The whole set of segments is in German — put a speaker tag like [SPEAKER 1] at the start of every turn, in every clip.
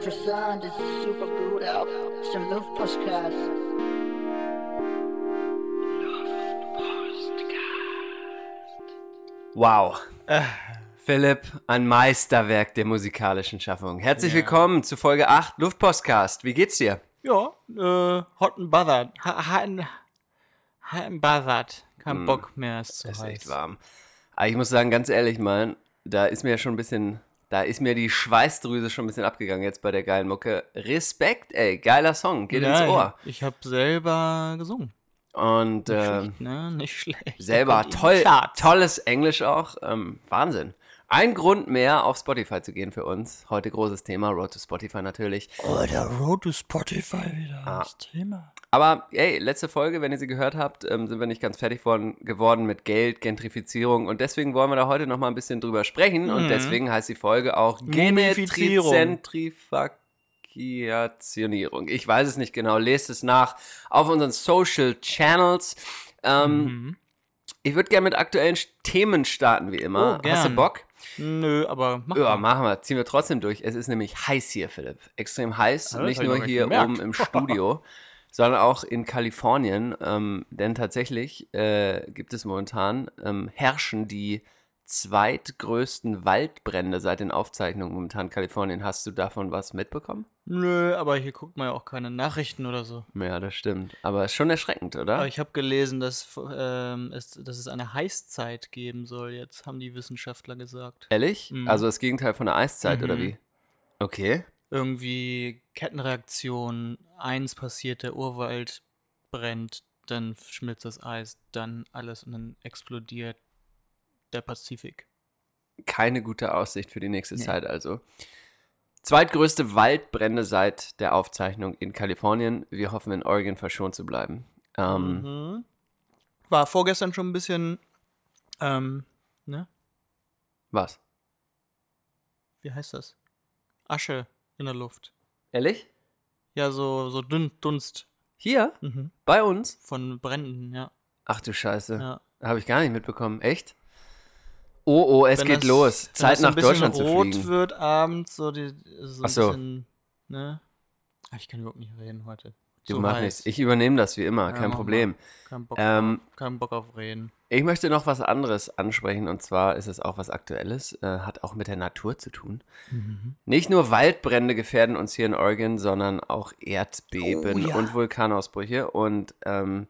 [SPEAKER 1] interessant, es ist super gut auch. Es ist ein Luftpostcast.
[SPEAKER 2] Wow. Philipp, ein Meisterwerk der musikalischen Schaffung. Herzlich
[SPEAKER 3] Ja.
[SPEAKER 2] willkommen zu Folge 8 Luftpostcast. Wie geht's dir?
[SPEAKER 3] Ja, äh, hot and bothered. Ha- Hot and, hot and bothered. Kein Bock mehr, ist zu
[SPEAKER 2] Es ist
[SPEAKER 3] heiß.
[SPEAKER 2] echt warm. Aber ich muss sagen, ganz ehrlich mal, da ist mir ja schon ein bisschen, da ist mir die Schweißdrüse schon ein bisschen abgegangen jetzt bei der geilen Mucke. Respekt, ey, geiler Song, geht
[SPEAKER 3] ja,
[SPEAKER 2] ins Ohr.
[SPEAKER 3] Ich, habe selber gesungen.
[SPEAKER 2] Und
[SPEAKER 3] Nicht
[SPEAKER 2] äh,
[SPEAKER 3] schlecht, ne? Nicht schlecht.
[SPEAKER 2] selber toll, tolles Englisch auch. Ähm, Wahnsinn. Ein Grund mehr, auf Spotify zu gehen für uns. Heute großes Thema, Road to Spotify natürlich.
[SPEAKER 3] Oh, der Road to Spotify wieder.
[SPEAKER 2] Ah.
[SPEAKER 3] Das Thema.
[SPEAKER 2] Aber ey, letzte Folge, wenn ihr sie gehört habt, ähm, sind wir nicht ganz fertig worden, geworden mit Geld, Gentrifizierung und deswegen wollen wir da heute noch mal ein bisschen drüber sprechen und
[SPEAKER 3] Mhm.
[SPEAKER 2] deswegen heißt die Folge auch. Geometrizentrifugationierung. Ich weiß es nicht genau, lest es nach auf unseren Social Channels. Ähm,
[SPEAKER 3] Mhm.
[SPEAKER 2] Ich würde gerne mit aktuellen Themen starten, wie immer.
[SPEAKER 3] Oh,
[SPEAKER 2] Hast du. Bock?
[SPEAKER 3] Nö, aber mach
[SPEAKER 2] Ja,
[SPEAKER 3] mal.
[SPEAKER 2] machen wir. Ziehen wir trotzdem durch. Es ist nämlich heiß hier, Philipp. Extrem heiß.
[SPEAKER 3] Ja,
[SPEAKER 2] nicht nur hier
[SPEAKER 3] gemerkt.
[SPEAKER 2] oben im Studio, sondern auch in Kalifornien. Ähm, denn tatsächlich äh, gibt es momentan, ähm, herrschen die zweitgrößten Waldbrände seit den Aufzeichnungen momentan in Kalifornien. Hast du davon was mitbekommen?
[SPEAKER 3] Nö, aber hier guckt man ja auch keine Nachrichten oder so.
[SPEAKER 2] Ja, das stimmt. Aber ist schon erschreckend, oder?
[SPEAKER 3] Aber ich habe gelesen, dass, ähm, es, dass es eine Heißzeit geben soll. Jetzt haben die Wissenschaftler gesagt.
[SPEAKER 2] Ehrlich?
[SPEAKER 3] Mhm.
[SPEAKER 2] Also das Gegenteil von der Eiszeit, oder
[SPEAKER 3] Mhm.
[SPEAKER 2] wie? Okay.
[SPEAKER 3] irgendwie Kettenreaktion, eins passiert, der Urwald brennt, dann schmilzt das Eis, dann alles und dann explodiert der Pazifik.
[SPEAKER 2] keine gute Aussicht für die nächste
[SPEAKER 3] Nee.
[SPEAKER 2] Zeit also. Zweitgrößte Waldbrände seit der Aufzeichnung in Kalifornien. Wir hoffen in Oregon verschont zu bleiben. Ähm,
[SPEAKER 3] Mhm. War vorgestern schon ein bisschen, ähm, ne?
[SPEAKER 2] Was?
[SPEAKER 3] Wie heißt das? Asche in der Luft.
[SPEAKER 2] Ehrlich?
[SPEAKER 3] Ja, so, so dünn Dunst
[SPEAKER 2] Hier?
[SPEAKER 3] mhm.
[SPEAKER 2] Bei uns?
[SPEAKER 3] von Bränden, ja.
[SPEAKER 2] Ach du Scheiße.
[SPEAKER 3] ja.
[SPEAKER 2] Habe ich gar nicht mitbekommen. Echt? Oh, oh, es
[SPEAKER 3] Wenn
[SPEAKER 2] geht
[SPEAKER 3] das-
[SPEAKER 2] los. Zeit
[SPEAKER 3] so
[SPEAKER 2] nach
[SPEAKER 3] ein bisschen
[SPEAKER 2] Deutschland zu
[SPEAKER 3] rot
[SPEAKER 2] fliegen.
[SPEAKER 3] wird abends, so, die, so ein
[SPEAKER 2] so.
[SPEAKER 3] bisschen, ne? Ach, ich kann überhaupt nicht reden heute.
[SPEAKER 2] Du
[SPEAKER 3] Zu
[SPEAKER 2] mach
[SPEAKER 3] heiß.
[SPEAKER 2] nichts. Ich übernehme das wie immer,
[SPEAKER 3] Ja,
[SPEAKER 2] kein Problem.
[SPEAKER 3] Kein Bock,
[SPEAKER 2] Ähm,
[SPEAKER 3] auf, kein Bock auf Reden.
[SPEAKER 2] Ich möchte noch was anderes ansprechen und zwar ist es auch was Aktuelles, äh, hat auch mit der Natur zu tun. Nicht nur Waldbrände gefährden uns hier in Oregon, sondern auch Erdbeben
[SPEAKER 3] Oh, ja.
[SPEAKER 2] und Vulkanausbrüche. Und ähm,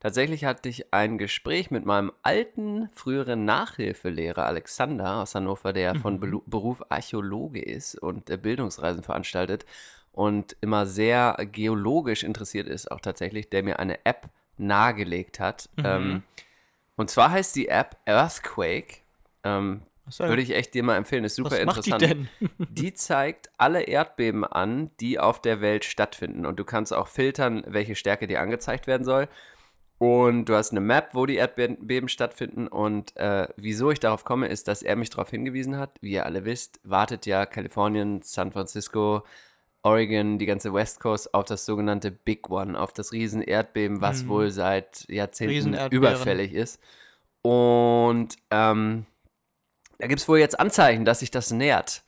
[SPEAKER 2] tatsächlich hatte ich ein Gespräch mit meinem alten, früheren Nachhilfelehrer Alexander aus Hannover, der
[SPEAKER 3] Mhm.
[SPEAKER 2] von Belu- Beruf Archäologe ist und äh, Bildungsreisen veranstaltet und immer sehr geologisch interessiert ist, auch tatsächlich, der mir eine App nahegelegt hat.
[SPEAKER 3] Mhm.
[SPEAKER 2] Ähm, und zwar heißt die App Earthquake. Ähm, würde ich echt dir mal empfehlen, ist super
[SPEAKER 3] was macht die
[SPEAKER 2] interessant.
[SPEAKER 3] denn?
[SPEAKER 2] Die zeigt alle Erdbeben an, die auf der Welt stattfinden. Und du kannst auch filtern, welche Stärke dir angezeigt werden soll. Und du hast eine Map, wo die Erdbeben stattfinden. Und äh, wieso ich darauf komme, ist, dass er mich darauf hingewiesen hat. Wie ihr alle wisst, wartet ja Kalifornien, San Francisco, Oregon, die ganze West Coast auf das sogenannte Big One, auf das Riesen-Erdbeben, was
[SPEAKER 3] Mhm.
[SPEAKER 2] wohl seit Jahrzehnten überfällig ist. Und ähm, da gibt es wohl jetzt Anzeichen, dass sich das nähert.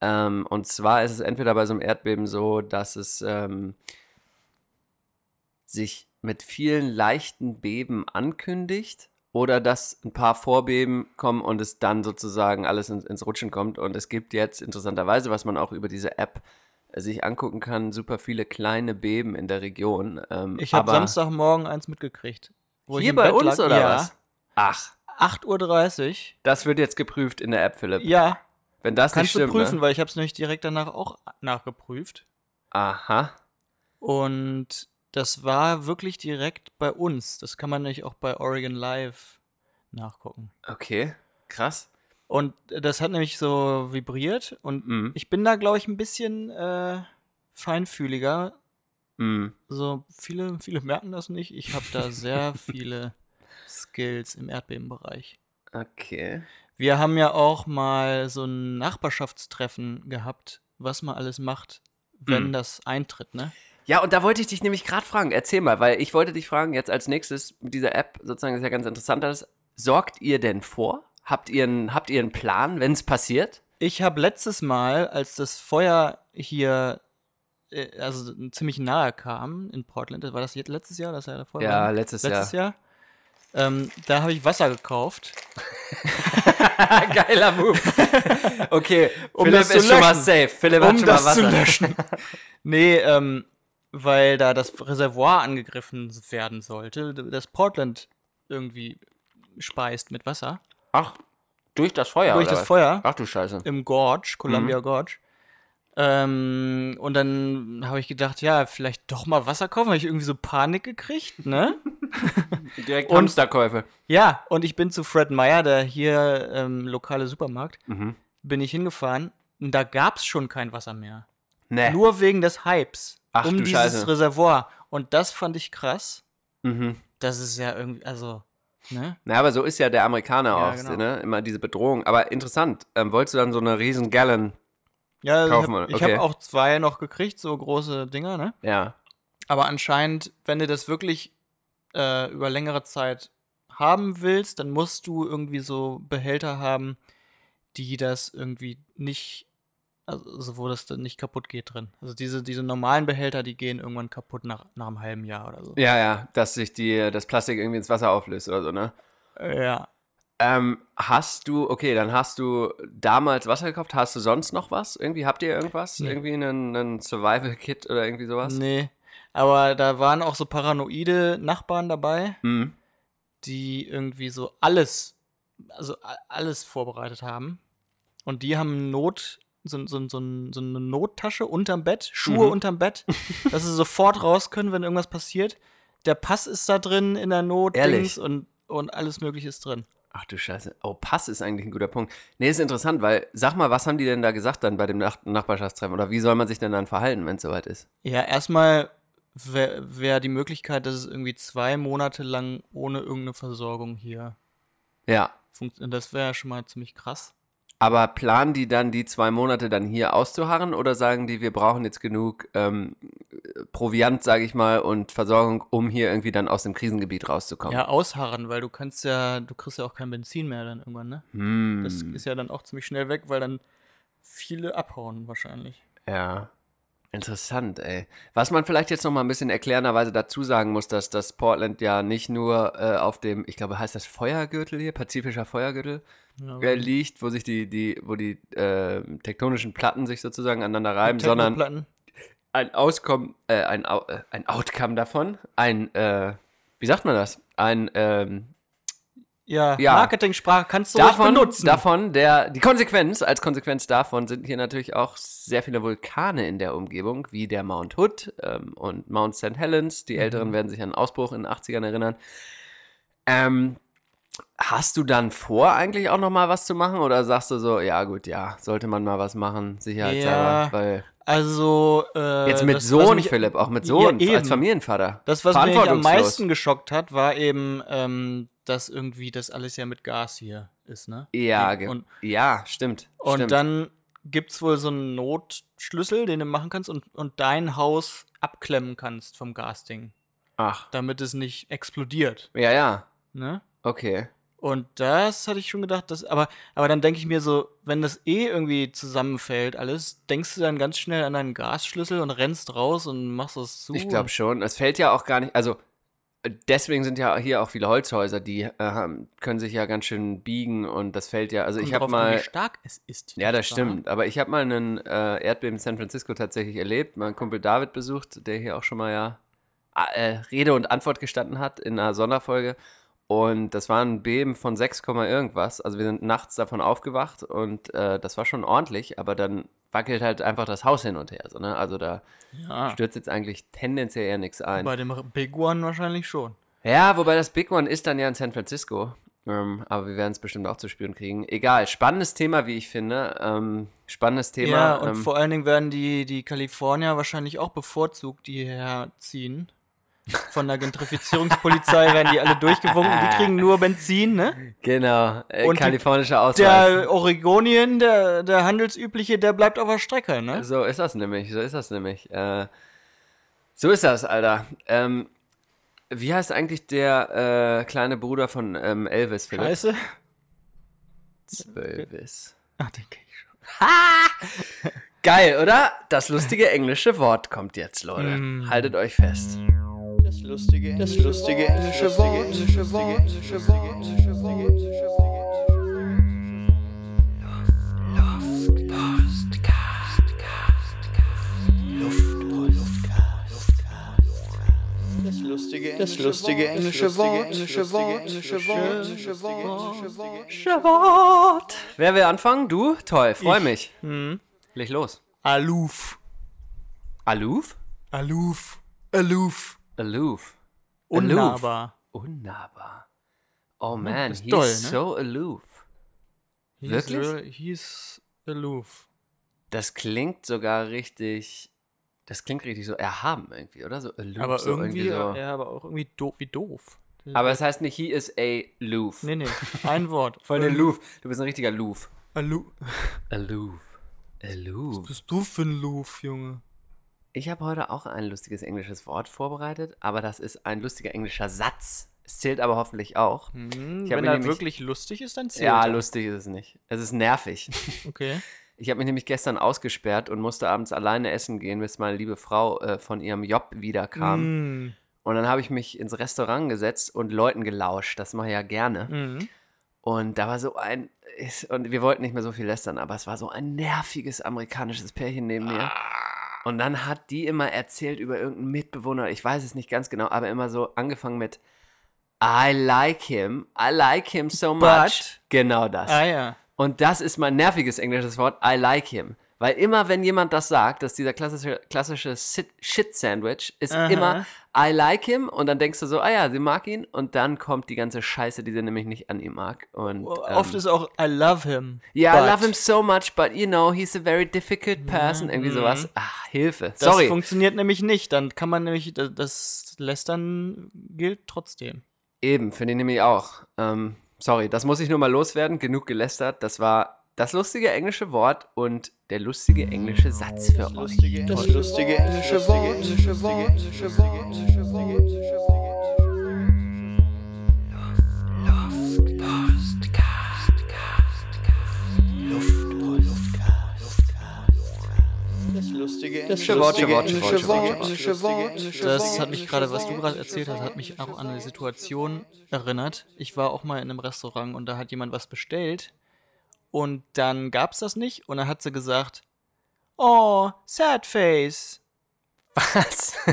[SPEAKER 2] Ähm, und zwar ist es entweder bei so einem Erdbeben so, dass es ähm, sich mit vielen leichten Beben ankündigt oder dass ein paar Vorbeben kommen und es dann sozusagen alles ins, ins Rutschen kommt. Und es gibt jetzt interessanterweise, was man auch über diese App äh, sich angucken kann, super viele kleine Beben in der Region. Ähm,
[SPEAKER 3] Ich habe Samstagmorgen eins mitgekriegt.
[SPEAKER 2] hier bei
[SPEAKER 3] Bett
[SPEAKER 2] uns
[SPEAKER 3] lag.
[SPEAKER 2] oder
[SPEAKER 3] ja,
[SPEAKER 2] was? Ach,
[SPEAKER 3] 8.30 Uhr.
[SPEAKER 2] das wird jetzt geprüft in der App, Philipp.
[SPEAKER 3] Ja,
[SPEAKER 2] Wenn das
[SPEAKER 3] kannst
[SPEAKER 2] nicht
[SPEAKER 3] du
[SPEAKER 2] stimmt,
[SPEAKER 3] prüfen,
[SPEAKER 2] ne?
[SPEAKER 3] weil ich habe es nämlich direkt danach auch nachgeprüft.
[SPEAKER 2] Aha.
[SPEAKER 3] Und das war wirklich direkt bei uns. Das kann man nämlich auch bei Oregon Live nachgucken.
[SPEAKER 2] Okay, krass.
[SPEAKER 3] Und das hat nämlich so vibriert und
[SPEAKER 2] Mhm.
[SPEAKER 3] ich bin da, glaube ich, ein bisschen äh, feinfühliger.
[SPEAKER 2] Mhm.
[SPEAKER 3] So viele, viele merken das nicht. Ich habe da sehr viele Skills im Erdbebenbereich.
[SPEAKER 2] Okay.
[SPEAKER 3] Wir haben ja auch mal so ein Nachbarschaftstreffen gehabt, was man alles macht, wenn
[SPEAKER 2] Mhm.
[SPEAKER 3] das eintritt, ne?
[SPEAKER 2] Ja, und da wollte ich dich nämlich gerade fragen. Erzähl mal, weil ich wollte dich fragen, jetzt als nächstes mit dieser App, sozusagen, das ist ja ganz interessant, alles. Sorgt ihr denn vor? Habt ihr einen, habt ihr einen Plan, wenn es passiert?
[SPEAKER 3] Ich habe letztes Mal, als das Feuer hier äh, also ziemlich nahe kam in Portland, war das jetzt letztes Jahr? Das Jahr davor?
[SPEAKER 2] Ja,
[SPEAKER 3] war?
[SPEAKER 2] letztes,
[SPEAKER 3] letztes Jahr. Ähm, da habe ich Wasser gekauft.
[SPEAKER 2] Geiler Move. Okay,
[SPEAKER 3] Um
[SPEAKER 2] Philipp
[SPEAKER 3] das zu
[SPEAKER 2] ist schon mal safe. Philipp hat
[SPEAKER 3] um
[SPEAKER 2] schon
[SPEAKER 3] das
[SPEAKER 2] mal
[SPEAKER 3] zu
[SPEAKER 2] Wasser.
[SPEAKER 3] löschen. nee, ähm, weil da das Reservoir angegriffen werden sollte, das Portland irgendwie speist mit Wasser.
[SPEAKER 2] Ach, durch das Feuer.
[SPEAKER 3] durch das
[SPEAKER 2] was?
[SPEAKER 3] Feuer
[SPEAKER 2] Ach du Scheiße.
[SPEAKER 3] im Gorge, Columbia
[SPEAKER 2] Mhm.
[SPEAKER 3] Gorge. Ähm, und dann habe ich gedacht, ja, vielleicht doch mal Wasser kaufen, habe ich irgendwie so Panik gekriegt, ne?
[SPEAKER 2] Direkt
[SPEAKER 3] Und-
[SPEAKER 2] Hamsterkäufe.
[SPEAKER 3] ja, und ich bin zu Fred Meyer, der hier ähm, lokale Supermarkt,
[SPEAKER 2] Mhm.
[SPEAKER 3] bin ich hingefahren und da gab es schon kein Wasser mehr.
[SPEAKER 2] Nee.
[SPEAKER 3] Nur wegen des Hypes
[SPEAKER 2] Ach
[SPEAKER 3] um dieses
[SPEAKER 2] Scheiße.
[SPEAKER 3] Reservoir. Und das fand ich krass.
[SPEAKER 2] Mhm.
[SPEAKER 3] Das ist ja irgendwie, also, ne?
[SPEAKER 2] Na, aber so ist ja der Amerikaner
[SPEAKER 3] Ja,
[SPEAKER 2] auch,
[SPEAKER 3] genau.
[SPEAKER 2] ne? Immer diese Bedrohung. Aber interessant. Ähm, wolltest du dann so eine riesen Gallon?
[SPEAKER 3] Ja, ich
[SPEAKER 2] Kaufen
[SPEAKER 3] habe
[SPEAKER 2] wir, okay.
[SPEAKER 3] hab auch zwei noch gekriegt, so große Dinger, ne?
[SPEAKER 2] Ja.
[SPEAKER 3] Aber anscheinend, wenn du das wirklich äh, über längere Zeit haben willst, dann musst du irgendwie so Behälter haben, die das irgendwie nicht, also wo das dann nicht kaputt geht drin. Also diese, diese normalen Behälter, die gehen irgendwann kaputt nach, nach einem halben Jahr oder so.
[SPEAKER 2] Ja, ja, dass sich die, das Plastik irgendwie ins Wasser auflöst oder so, ne?
[SPEAKER 3] Ja.
[SPEAKER 2] Ähm, hast du, okay, dann hast du damals Wasser gekauft. Hast du sonst noch was? Irgendwie, habt ihr irgendwas?
[SPEAKER 3] Nee.
[SPEAKER 2] Irgendwie einen, einen Survival-Kit oder irgendwie sowas?
[SPEAKER 3] Nee. Aber da waren auch so paranoide Nachbarn dabei,
[SPEAKER 2] Mhm.
[SPEAKER 3] die irgendwie so alles, also alles vorbereitet haben. Und die haben Not, so, so, so, so eine Nottasche unterm Bett, Schuhe
[SPEAKER 2] Mhm.
[SPEAKER 3] unterm Bett, dass sie sofort raus können, wenn irgendwas passiert. Der Pass ist da drin in der Not
[SPEAKER 2] Ehrlich?
[SPEAKER 3] und, und alles Mögliche ist drin.
[SPEAKER 2] Ach du Scheiße. Oh, Pass ist eigentlich ein guter Punkt. Nee, ist interessant, weil, sag mal, was haben die denn da gesagt dann bei dem Nach Nachbarschaftstreffen? Oder wie soll man sich denn dann verhalten, wenn es soweit ist?
[SPEAKER 3] Ja, erstmal wäre wär die Möglichkeit, dass es irgendwie zwei Monate lang ohne irgendeine Versorgung hier
[SPEAKER 2] Ja.
[SPEAKER 3] funktioniert. Das wäre ja schon mal ziemlich krass.
[SPEAKER 2] Aber planen die dann die zwei Monate dann hier auszuharren oder sagen die, wir brauchen jetzt genug ähm, Proviant, sage ich mal, und Versorgung, um hier irgendwie dann aus dem Krisengebiet rauszukommen?
[SPEAKER 3] Ja, ausharren, weil du kannst ja, du kriegst ja auch kein Benzin mehr dann irgendwann, ne?
[SPEAKER 2] Hm,
[SPEAKER 3] Das ist ja dann auch ziemlich schnell weg, weil dann viele abhauen wahrscheinlich.
[SPEAKER 2] ja. Interessant, ey. Was man vielleicht jetzt noch mal ein bisschen erklärenderweise dazu sagen muss, dass das Portland ja nicht nur äh, auf dem, ich glaube, heißt das Feuergürtel hier, pazifischer Feuergürtel,
[SPEAKER 3] Ja,
[SPEAKER 2] äh, liegt, wo sich die, die, wo die äh, tektonischen Platten sich sozusagen aneinander reiben, sondern ein Auskommen, äh, ein, äh, ein Outcome davon, ein, äh, wie sagt man das? Ein, ähm,
[SPEAKER 3] Ja,
[SPEAKER 2] Ja.
[SPEAKER 3] Marketing-Sprache kannst du
[SPEAKER 2] davon,
[SPEAKER 3] benutzen.
[SPEAKER 2] davon, der, die Konsequenz, als Konsequenz davon sind hier natürlich auch sehr viele Vulkane in der Umgebung, wie der Mount Hood ähm, und Mount St. Helens. Die Älteren werden sich an den Ausbruch in den 80ern erinnern. Ähm, hast du dann vor, eigentlich auch noch mal was zu machen? Oder sagst du so, ja gut, ja, sollte man mal was machen, sicherheitshalber,
[SPEAKER 3] Ja,
[SPEAKER 2] weil
[SPEAKER 3] Also, äh,
[SPEAKER 2] Jetzt mit
[SPEAKER 3] das,
[SPEAKER 2] Sohn,
[SPEAKER 3] mich-
[SPEAKER 2] Philipp, auch mit
[SPEAKER 3] Ja,
[SPEAKER 2] Sohn,
[SPEAKER 3] eben.
[SPEAKER 2] als Familienvater.
[SPEAKER 3] Das, was mich am meisten geschockt hat, war eben, ähm, dass irgendwie das alles ja mit Gas hier ist, ne?
[SPEAKER 2] Ja,
[SPEAKER 3] Und,
[SPEAKER 2] ja, stimmt.
[SPEAKER 3] und
[SPEAKER 2] stimmt.
[SPEAKER 3] dann gibt es wohl so einen Notschlüssel, den du machen kannst und, und dein Haus abklemmen kannst vom Gasding,
[SPEAKER 2] Ach,
[SPEAKER 3] damit es nicht explodiert,
[SPEAKER 2] ja, ja,
[SPEAKER 3] ne?
[SPEAKER 2] okay.
[SPEAKER 3] Und das hatte ich schon gedacht, dass, aber, aber dann denke ich mir so, wenn das eh irgendwie zusammenfällt, alles, denkst du dann ganz schnell an deinen Gasschlüssel und rennst raus und machst das zu.
[SPEAKER 2] Ich glaube schon. Es fällt ja auch gar nicht, also äh, deswegen sind ja hier auch viele Holzhäuser, die äh, können sich ja ganz schön biegen und das fällt ja, also
[SPEAKER 3] Kommt
[SPEAKER 2] ich habe
[SPEAKER 3] drauf an,
[SPEAKER 2] mal,
[SPEAKER 3] wie stark es ist.
[SPEAKER 2] ja, das stimmt, aber ich habe mal einen äh, Erdbeben in San Francisco tatsächlich erlebt, mein Kumpel David besucht, der hier auch schon mal ja äh, Rede und Antwort gestanden hat in einer Sonderfolge und das war ein Beben von 6, Komma irgendwas, also wir sind nachts davon aufgewacht und äh, das war schon ordentlich, aber dann wackelt halt einfach das Haus hin und her, so, ne? also da
[SPEAKER 3] Ja,
[SPEAKER 2] stürzt jetzt eigentlich tendenziell eher nichts ein.
[SPEAKER 3] bei dem Big One wahrscheinlich schon.
[SPEAKER 2] Ja, wobei das Big One ist dann ja in San Francisco. Ähm, aber wir werden es bestimmt auch zu spüren kriegen. Egal, spannendes Thema, wie ich finde. Ähm, spannendes Thema.
[SPEAKER 3] ja, und
[SPEAKER 2] ähm,
[SPEAKER 3] vor allen Dingen werden die, die Kalifornier wahrscheinlich auch bevorzugt, die herziehen. Von der Gentrifizierungspolizei werden die alle durchgewunken. Die kriegen nur Benzin, ne?
[SPEAKER 2] genau, äh,
[SPEAKER 3] und
[SPEAKER 2] kalifornischer Ausweis.
[SPEAKER 3] Der Oregonien, der, der handelsübliche, der bleibt auf der Strecke, ne?
[SPEAKER 2] So ist das nämlich, so ist das nämlich. Äh, So ist das, Alter. Ähm, wie heißt eigentlich der äh, kleine Bruder von ähm, Elvis, Philipp?
[SPEAKER 3] Scheiße.
[SPEAKER 2] Zwölvis.
[SPEAKER 3] Ach, den kenn ich schon.
[SPEAKER 2] Geil, oder? Das lustige englische Wort kommt jetzt, Leute.
[SPEAKER 3] Mm.
[SPEAKER 2] Haltet euch fest.
[SPEAKER 3] Das lustige, das lustige englische Wort. Englische Wort. Englische Wort. Englische Wort. Das lustige, das lustige englische Wort. Englische Wort. Englische Wort. Englische Wort. Englische
[SPEAKER 2] Wort. Wer will anfangen? Du? Toll, freu
[SPEAKER 3] Ich.
[SPEAKER 2] mich.
[SPEAKER 3] Hm.
[SPEAKER 2] Leg los.
[SPEAKER 3] Aloof.
[SPEAKER 2] Aloof?
[SPEAKER 3] Aloof. Aloof.
[SPEAKER 2] Aloof.
[SPEAKER 3] Unnahbar.
[SPEAKER 2] Unnahbar. Oh man, he's
[SPEAKER 3] doll, ne?
[SPEAKER 2] so aloof.
[SPEAKER 3] He's
[SPEAKER 2] Wirklich?
[SPEAKER 3] real- He's aloof.
[SPEAKER 2] Das klingt sogar richtig. Das klingt richtig so erhaben irgendwie, oder? So aloof.
[SPEAKER 3] Aber
[SPEAKER 2] so
[SPEAKER 3] irgendwie,
[SPEAKER 2] so.
[SPEAKER 3] ja, aber auch irgendwie doof, wie doof.
[SPEAKER 2] Aber es heißt nicht, he is a loof.
[SPEAKER 3] Nee, nee, ein Wort.
[SPEAKER 2] Voll der Loof. Du bist ein richtiger Loof.
[SPEAKER 3] Aloof.
[SPEAKER 2] Aloof. Aloof.
[SPEAKER 3] Was bist du für ein Loof, Junge?
[SPEAKER 2] Ich habe heute auch ein lustiges englisches Wort vorbereitet, aber das ist ein lustiger englischer Satz. Es zählt aber hoffentlich auch.
[SPEAKER 3] Hm,
[SPEAKER 2] Ich hab
[SPEAKER 3] wenn er wirklich lustig ist, dann zählt
[SPEAKER 2] Ja,
[SPEAKER 3] er.
[SPEAKER 2] lustig ist es nicht. Es ist nervig.
[SPEAKER 3] Okay.
[SPEAKER 2] Ich habe mich nämlich gestern ausgesperrt und musste abends alleine essen gehen, bis meine liebe Frau äh, von ihrem Job wiederkam.
[SPEAKER 3] Mm.
[SPEAKER 2] Und dann habe ich mich ins Restaurant gesetzt und Leuten gelauscht. Das mache ich ja gerne.
[SPEAKER 3] Mhm.
[SPEAKER 2] Und da war so ein, und wir wollten nicht mehr so viel lästern, aber es war so ein nerviges amerikanisches Pärchen neben mir. Und dann hat die immer erzählt über irgendeinen Mitbewohner, ich weiß es nicht ganz genau, aber immer so angefangen mit I like him, I like him so much.
[SPEAKER 3] But-
[SPEAKER 2] Genau das.
[SPEAKER 3] Ah ja.
[SPEAKER 2] Und das ist mein nerviges englisches Wort, I like him. Weil immer, wenn jemand das sagt, dass dieser klassische, klassische Shit-Sandwich ist
[SPEAKER 3] Aha.
[SPEAKER 2] immer I like him und dann denkst du so, ah ja, sie mag ihn und dann kommt die ganze Scheiße, die sie nämlich nicht an ihm mag. Und,
[SPEAKER 3] Oft
[SPEAKER 2] ähm,
[SPEAKER 3] ist auch I love him.
[SPEAKER 2] ja, I
[SPEAKER 3] but
[SPEAKER 2] love him so much, but you know, he's a very difficult person. Irgendwie sowas. Ah, Hilfe.
[SPEAKER 3] Das
[SPEAKER 2] Sorry.
[SPEAKER 3] funktioniert nämlich nicht. Dann kann man nämlich, das- das Lästern gilt trotzdem.
[SPEAKER 2] Eben, finde ich nämlich auch. Ähm, sorry, das muss ich nur mal loswerden. Genug gelästert. Das war das lustige englische Wort und der lustige englische Satz für euch.
[SPEAKER 3] Das lustige englische Wort. Englische Wort. Englische Wort. Englische Wort. Das lustige englische
[SPEAKER 2] Wort,
[SPEAKER 3] englische
[SPEAKER 2] Wort,
[SPEAKER 3] Das hat mich gerade, was du gerade erzählt hast, hat mich auch an eine Situation erinnert. Ich war auch mal in einem Restaurant und da hat jemand was bestellt und dann gab es das nicht und dann hat sie gesagt, oh, sad face.
[SPEAKER 2] Was?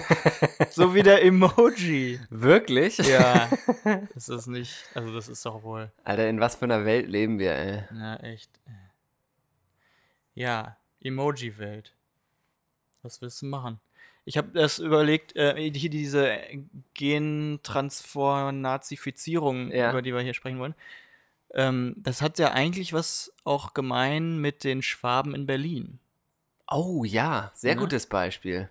[SPEAKER 3] So wie der Emoji.
[SPEAKER 2] Wirklich?
[SPEAKER 3] Ja, das ist nicht, also das ist doch wohl,
[SPEAKER 2] Alter, in was für einer Welt leben wir, ey?
[SPEAKER 3] na echt. Ja, Emoji-Welt. Was willst du machen? Ich habe das überlegt, äh, hier diese Gentransform-Nazifizierung,
[SPEAKER 2] Ja.
[SPEAKER 3] über die wir hier sprechen wollen. Ähm, das hat ja eigentlich was auch gemein mit den Schwaben in Berlin.
[SPEAKER 2] Oh ja, sehr
[SPEAKER 3] Ne?
[SPEAKER 2] gutes Beispiel.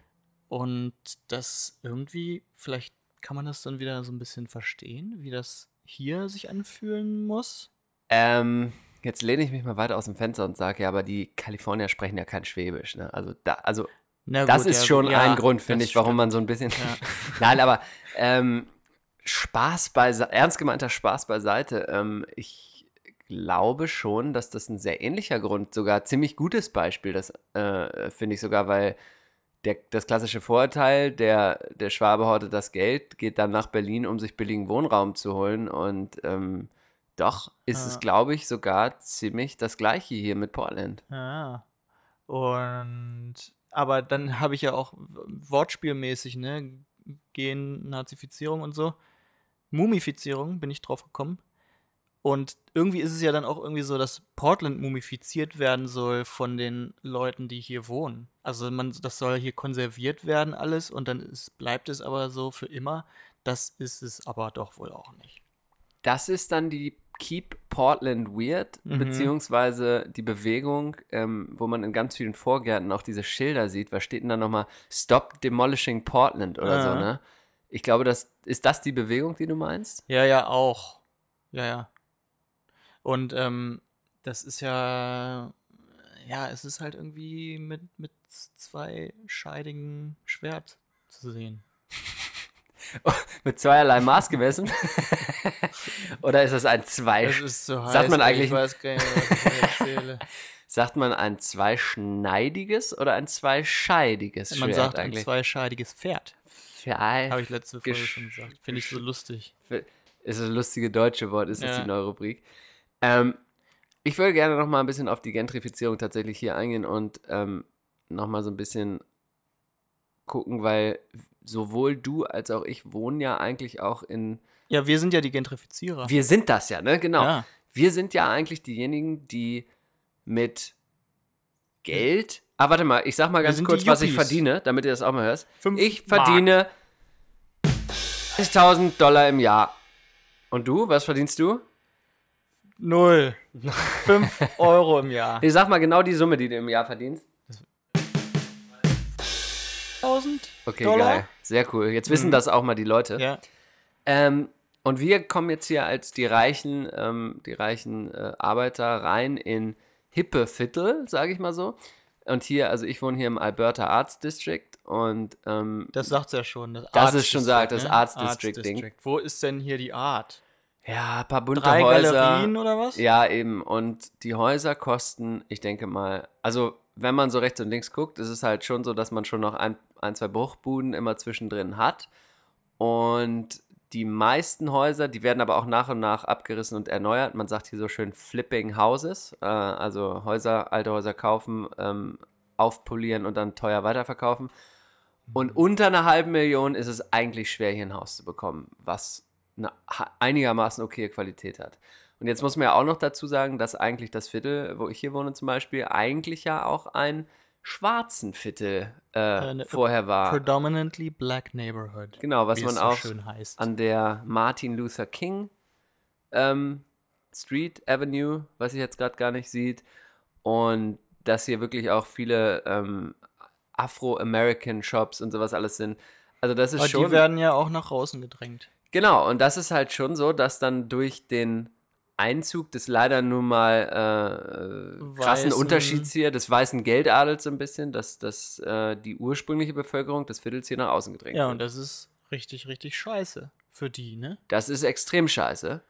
[SPEAKER 3] Und das irgendwie, vielleicht kann man das dann wieder so ein bisschen verstehen, wie das hier sich anfühlen muss.
[SPEAKER 2] Ähm, jetzt lehne ich mich mal weiter aus dem Fenster und sage, ja, aber die Kalifornier sprechen ja kein Schwäbisch, ne? Also da, also
[SPEAKER 3] Na
[SPEAKER 2] das
[SPEAKER 3] gut,
[SPEAKER 2] ist
[SPEAKER 3] ja,
[SPEAKER 2] schon
[SPEAKER 3] ja,
[SPEAKER 2] ein Grund, finde ich, warum
[SPEAKER 3] stimmt.
[SPEAKER 2] man so ein bisschen.
[SPEAKER 3] Ja.
[SPEAKER 2] Nein, aber ähm, Spaß beiseite, ernst gemeinter Spaß beiseite. Ähm, ich glaube schon, dass das ein sehr ähnlicher Grund, sogar ziemlich gutes Beispiel, das äh, finde ich sogar, weil der, das klassische Vorurteil, der, der Schwabe hortet das Geld, geht dann nach Berlin, um sich billigen Wohnraum zu holen und ähm, doch ist es,
[SPEAKER 3] Ja.
[SPEAKER 2] glaube ich, sogar ziemlich das gleiche hier mit Portland.
[SPEAKER 3] Ja. Und aber dann habe ich ja auch wortspielmäßig, ne, Gen-Nazifizierung und so, Mumifizierung bin ich drauf gekommen. Und irgendwie ist es ja dann auch irgendwie so, dass Portland mumifiziert werden soll von den Leuten, die hier wohnen. Also man, das soll hier konserviert werden alles und dann ist, bleibt es aber so für immer. Das ist es aber doch wohl auch nicht.
[SPEAKER 2] Das ist dann die Keep Portland Weird,
[SPEAKER 3] Mhm.
[SPEAKER 2] beziehungsweise die Bewegung, ähm, wo man in ganz vielen Vorgärten auch diese Schilder sieht. Was steht denn da nochmal? Stop Demolishing Portland oder so,
[SPEAKER 3] Ja.
[SPEAKER 2] ne? Ich glaube, das ist das die Bewegung, die du meinst?
[SPEAKER 3] Ja, ja, auch. Ja, ja. Und ähm, das ist ja, ja, es ist halt irgendwie mit, mit zweischeidigem Schwert zu sehen.
[SPEAKER 2] Mit zweierlei Maß gemessen? Oder ist das ein zwei?
[SPEAKER 3] Das ist so heiß.
[SPEAKER 2] Sagt man eigentlich-
[SPEAKER 3] Ich weiß gar nicht, was ich erzähle.
[SPEAKER 2] Sagt man ein zweischneidiges oder ein zweischeidiges
[SPEAKER 3] Man
[SPEAKER 2] Schwert
[SPEAKER 3] sagt ein
[SPEAKER 2] eigentlich?
[SPEAKER 3] zweischeidiges Pferd.
[SPEAKER 2] Zwei-
[SPEAKER 3] Habe ich letzte Folge
[SPEAKER 2] Gesch-
[SPEAKER 3] schon gesagt. Finde ich so lustig.
[SPEAKER 2] ist das lustige deutsche Wort, ist das
[SPEAKER 3] Ja.
[SPEAKER 2] die neue Rubrik. Ähm, ich würde gerne noch mal ein bisschen auf die Gentrifizierung tatsächlich hier eingehen und ähm, noch mal so ein bisschen gucken, weil sowohl du als auch ich wohnen ja eigentlich auch in.
[SPEAKER 3] Ja, wir sind ja die Gentrifizierer.
[SPEAKER 2] Wir sind das ja, ne? Genau.
[SPEAKER 3] Ja.
[SPEAKER 2] Wir sind ja eigentlich diejenigen, die mit Geld. Ah, warte mal, ich sag mal ganz kurz,
[SPEAKER 3] die
[SPEAKER 2] was ich verdiene, damit ihr das auch mal hörst.
[SPEAKER 3] Fünf
[SPEAKER 2] Ich
[SPEAKER 3] Mark.
[SPEAKER 2] Verdiene 30.000 Dollar im Jahr. Und du, was verdienst du?
[SPEAKER 3] Null. Fünf Euro im Jahr.
[SPEAKER 2] Ich sag mal genau die Summe, die du im Jahr verdienst.
[SPEAKER 3] 1000
[SPEAKER 2] Okay,
[SPEAKER 3] Dollar?
[SPEAKER 2] geil. Sehr cool. Jetzt wissen
[SPEAKER 3] Mhm.
[SPEAKER 2] das auch mal die Leute.
[SPEAKER 3] Ja.
[SPEAKER 2] Ähm, und wir kommen jetzt hier als die reichen, ähm, die reichen äh, Arbeiter rein in hippe Viertel, sage ich mal so. Und hier, also ich wohne hier im Alberta Arts District und ähm,
[SPEAKER 3] Das sagt's ja schon. Das,
[SPEAKER 2] Das ist schon sagt, das
[SPEAKER 3] ne?
[SPEAKER 2] Arts District Ding.
[SPEAKER 3] District. Wo ist denn hier die Art?
[SPEAKER 2] ja, ein paar bunte
[SPEAKER 3] Drei
[SPEAKER 2] Häuser.
[SPEAKER 3] Galerien oder was?
[SPEAKER 2] Ja, eben. Und die Häuser kosten, ich denke mal, also wenn man so rechts und links guckt, ist es halt schon so, dass man schon noch ein, ein zwei Bruchbuden immer zwischendrin hat. Und die meisten Häuser, die werden aber auch nach und nach abgerissen und erneuert. Man sagt hier so schön Flipping Houses, äh, also Häuser, alte Häuser kaufen, ähm, aufpolieren und dann teuer weiterverkaufen. Und unter einer halben Million ist es eigentlich schwer, hier ein Haus zu bekommen, was eine einigermaßen okay Qualität hat. Und jetzt muss man ja auch noch dazu sagen, dass eigentlich das Viertel, wo ich hier wohne zum Beispiel, eigentlich ja auch ein schwarzen Viertel äh,
[SPEAKER 3] Eine-
[SPEAKER 2] vorher war.
[SPEAKER 3] Predominantly Black Neighborhood.
[SPEAKER 2] Genau, was man
[SPEAKER 3] so
[SPEAKER 2] auch
[SPEAKER 3] schön heißt.
[SPEAKER 2] an der Martin Luther King ähm, Street Avenue, was ich jetzt gerade gar nicht sieht. Und dass hier wirklich auch viele ähm, Afro-American Shops und sowas alles sind. Also das ist
[SPEAKER 3] Aber
[SPEAKER 2] schon.
[SPEAKER 3] die werden ja auch nach außen gedrängt.
[SPEAKER 2] Genau, und das ist halt schon so, dass dann durch den Einzug des leider nun mal äh, krassen
[SPEAKER 3] Weißen-
[SPEAKER 2] Unterschieds hier, des weißen Geldadels so ein bisschen, dass, dass äh, die ursprüngliche Bevölkerung des Viertels hier nach außen gedrängt
[SPEAKER 3] Ja,
[SPEAKER 2] wird.
[SPEAKER 3] und das ist richtig, richtig scheiße für die, ne?
[SPEAKER 2] Das ist extrem scheiße.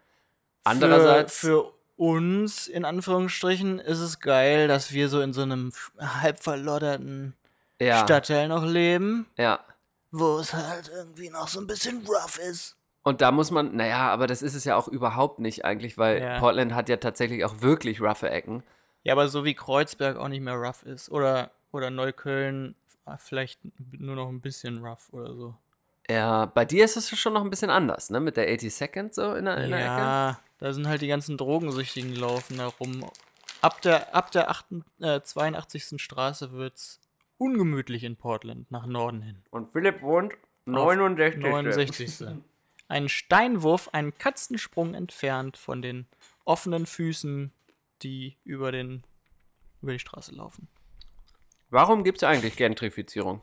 [SPEAKER 2] Andererseits,
[SPEAKER 3] Für, für uns, in Anführungsstrichen, ist es geil, dass wir so in so einem halb verlodderten
[SPEAKER 2] ja,
[SPEAKER 3] Stadtteil noch leben,
[SPEAKER 2] ja.
[SPEAKER 3] wo es halt irgendwie noch so ein bisschen rough ist.
[SPEAKER 2] Und da muss man, naja, aber das ist es ja auch überhaupt nicht eigentlich, weil
[SPEAKER 3] Ja.
[SPEAKER 2] Portland hat ja tatsächlich auch wirklich roughe Ecken.
[SPEAKER 3] Ja, aber so wie Kreuzberg auch nicht mehr rough ist. Oder, oder Neukölln ah, vielleicht nur noch ein bisschen rough oder so.
[SPEAKER 2] Ja, bei dir ist es schon noch ein bisschen anders, ne? Mit der 80 Second so in der, in der Ecke.
[SPEAKER 3] Ja, da sind halt die ganzen Drogensüchtigen laufen da rum. Ab der, ab der 8, äh, 82. Straße wird's ungemütlich in Portland nach Norden hin.
[SPEAKER 2] Und Philipp wohnt
[SPEAKER 3] Auf
[SPEAKER 2] 69.
[SPEAKER 3] 69. Ein Steinwurf, einen Katzensprung entfernt von den offenen Füßen, die über, den, über die Straße laufen.
[SPEAKER 2] Warum gibt es eigentlich Gentrifizierung?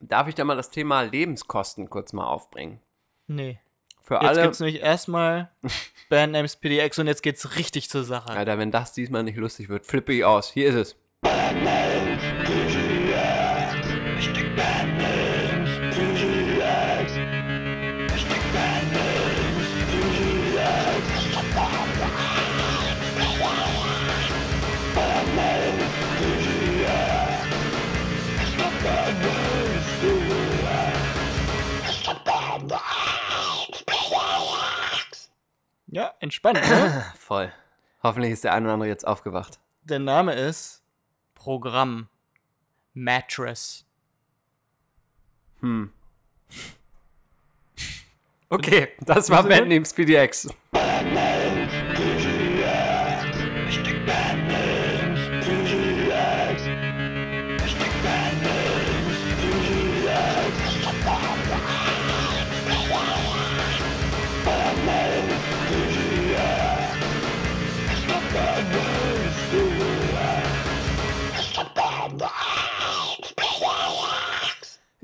[SPEAKER 2] Darf ich da mal das Thema Lebenskosten kurz mal aufbringen?
[SPEAKER 3] Nee.
[SPEAKER 2] Für
[SPEAKER 3] Jetzt
[SPEAKER 2] alle.
[SPEAKER 3] gibt's nämlich erstmal Bandnames PDX und jetzt geht's richtig zur Sache.
[SPEAKER 2] Alter, wenn das diesmal nicht lustig wird, flippe ich aus. Hier ist es.
[SPEAKER 3] Ja, entspannt, ne?
[SPEAKER 2] Voll. Hoffentlich ist der ein oder andere jetzt aufgewacht.
[SPEAKER 3] Der Name ist Programm Mattress.
[SPEAKER 2] Hm. Okay, das war
[SPEAKER 3] Wieso?
[SPEAKER 2] Bandnames PDX.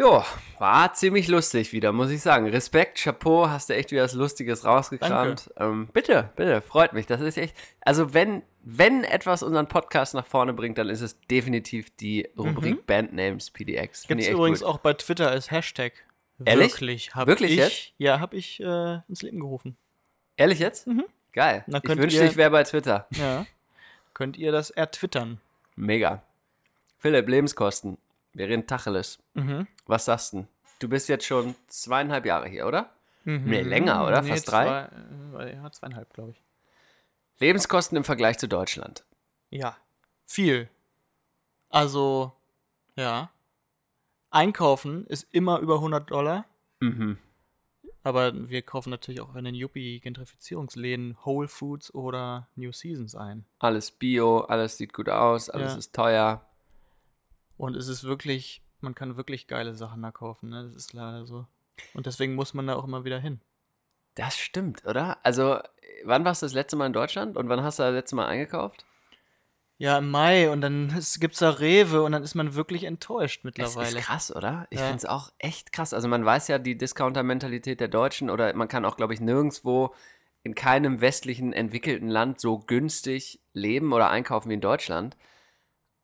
[SPEAKER 2] Jo, War ziemlich lustig wieder, muss ich sagen. Respekt, Chapeau, hast du echt wieder was Lustiges rausgekramt. Ähm, bitte, bitte, freut mich. Das ist echt. Also, wenn, wenn etwas unseren Podcast nach vorne bringt, dann ist es definitiv die Rubrik Bandnames PDX.
[SPEAKER 3] Gibt es übrigens
[SPEAKER 2] gut.
[SPEAKER 3] auch bei Twitter als Hashtag.
[SPEAKER 2] Ehrlich?
[SPEAKER 3] Wirklich? Hab
[SPEAKER 2] Wirklich
[SPEAKER 3] ich,
[SPEAKER 2] jetzt?
[SPEAKER 3] Ja, habe ich äh, ins Leben gerufen.
[SPEAKER 2] Ehrlich jetzt? Geil.
[SPEAKER 3] Na,
[SPEAKER 2] ich wünschte, ich wäre bei Twitter.
[SPEAKER 3] Ja. Könnt ihr das ertwittern?
[SPEAKER 2] Mega. Philipp, Lebenskosten. Wir reden Tacheles.
[SPEAKER 3] Mhm.
[SPEAKER 2] Was sagst du? Du bist jetzt schon zweieinhalb Jahre hier, oder? Nee, länger, oder? Fast drei?
[SPEAKER 3] Zwei, äh, ja, zweieinhalb, glaube ich.
[SPEAKER 2] Lebenskosten im Vergleich zu Deutschland.
[SPEAKER 3] Ja. Viel. Also, ja. Einkaufen ist immer über 100 Dollar.
[SPEAKER 2] Mhm.
[SPEAKER 3] Aber wir kaufen natürlich auch in den Yuppie-Gentrifizierungsläden Whole Foods oder New Seasons ein.
[SPEAKER 2] Alles Bio, alles sieht gut aus, alles
[SPEAKER 3] Ja.
[SPEAKER 2] ist teuer.
[SPEAKER 3] Und es ist wirklich, man kann wirklich geile Sachen da kaufen, ne? Das ist leider so. Und deswegen muss man da auch immer wieder hin.
[SPEAKER 2] Das stimmt, oder? Also, wann warst du das letzte Mal in Deutschland und wann hast du das letzte Mal eingekauft?
[SPEAKER 3] Ja, im Mai und dann gibt es da Rewe und dann ist man wirklich enttäuscht
[SPEAKER 2] Das
[SPEAKER 3] mittlerweile.
[SPEAKER 2] ist krass, oder? Ich
[SPEAKER 3] Ja.
[SPEAKER 2] finde es auch echt krass. Also man weiß ja die Discounter-Mentalität der Deutschen oder man kann auch, glaube ich, nirgendwo in keinem westlichen entwickelten Land so günstig leben oder einkaufen wie in Deutschland.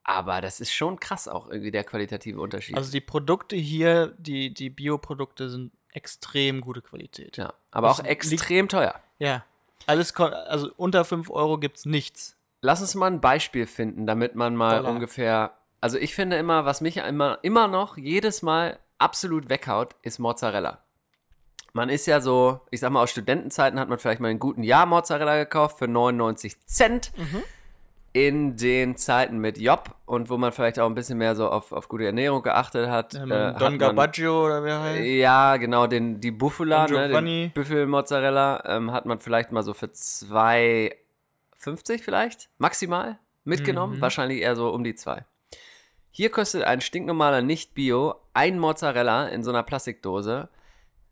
[SPEAKER 2] Aber das ist schon krass auch irgendwie der qualitative Unterschied.
[SPEAKER 3] Also die Produkte hier, die, die Bioprodukte sind extrem gute Qualität.
[SPEAKER 2] ja, aber
[SPEAKER 3] das
[SPEAKER 2] auch extrem teuer.
[SPEAKER 3] Ja. Alles, also unter 5 Euro gibt's nichts.
[SPEAKER 2] Lass uns mal ein Beispiel finden, damit man mal
[SPEAKER 3] Dollar.
[SPEAKER 2] ungefähr. Also ich finde immer, was mich immer, immer noch jedes Mal absolut weghaut, ist Mozzarella. Man ist ja so, ich sag mal, aus Studentenzeiten hat man vielleicht mal einen guten Jahr Mozzarella gekauft für 99 Cent.
[SPEAKER 3] Mhm.
[SPEAKER 2] In den Zeiten mit Job und wo man vielleicht auch ein bisschen mehr so auf, auf gute Ernährung geachtet hat.
[SPEAKER 3] Ähm,
[SPEAKER 2] äh, hat
[SPEAKER 3] Don
[SPEAKER 2] man-
[SPEAKER 3] Garbaggio oder wer heißt?
[SPEAKER 2] ja, genau, den, die Buffula, ne, den Büffelmozzarella, ähm, hat man vielleicht mal so für 2,50 vielleicht maximal mitgenommen.
[SPEAKER 3] Mhm.
[SPEAKER 2] Wahrscheinlich eher so um die 2. Hier kostet ein stinknormaler Nicht-Bio ein Mozzarella in so einer Plastikdose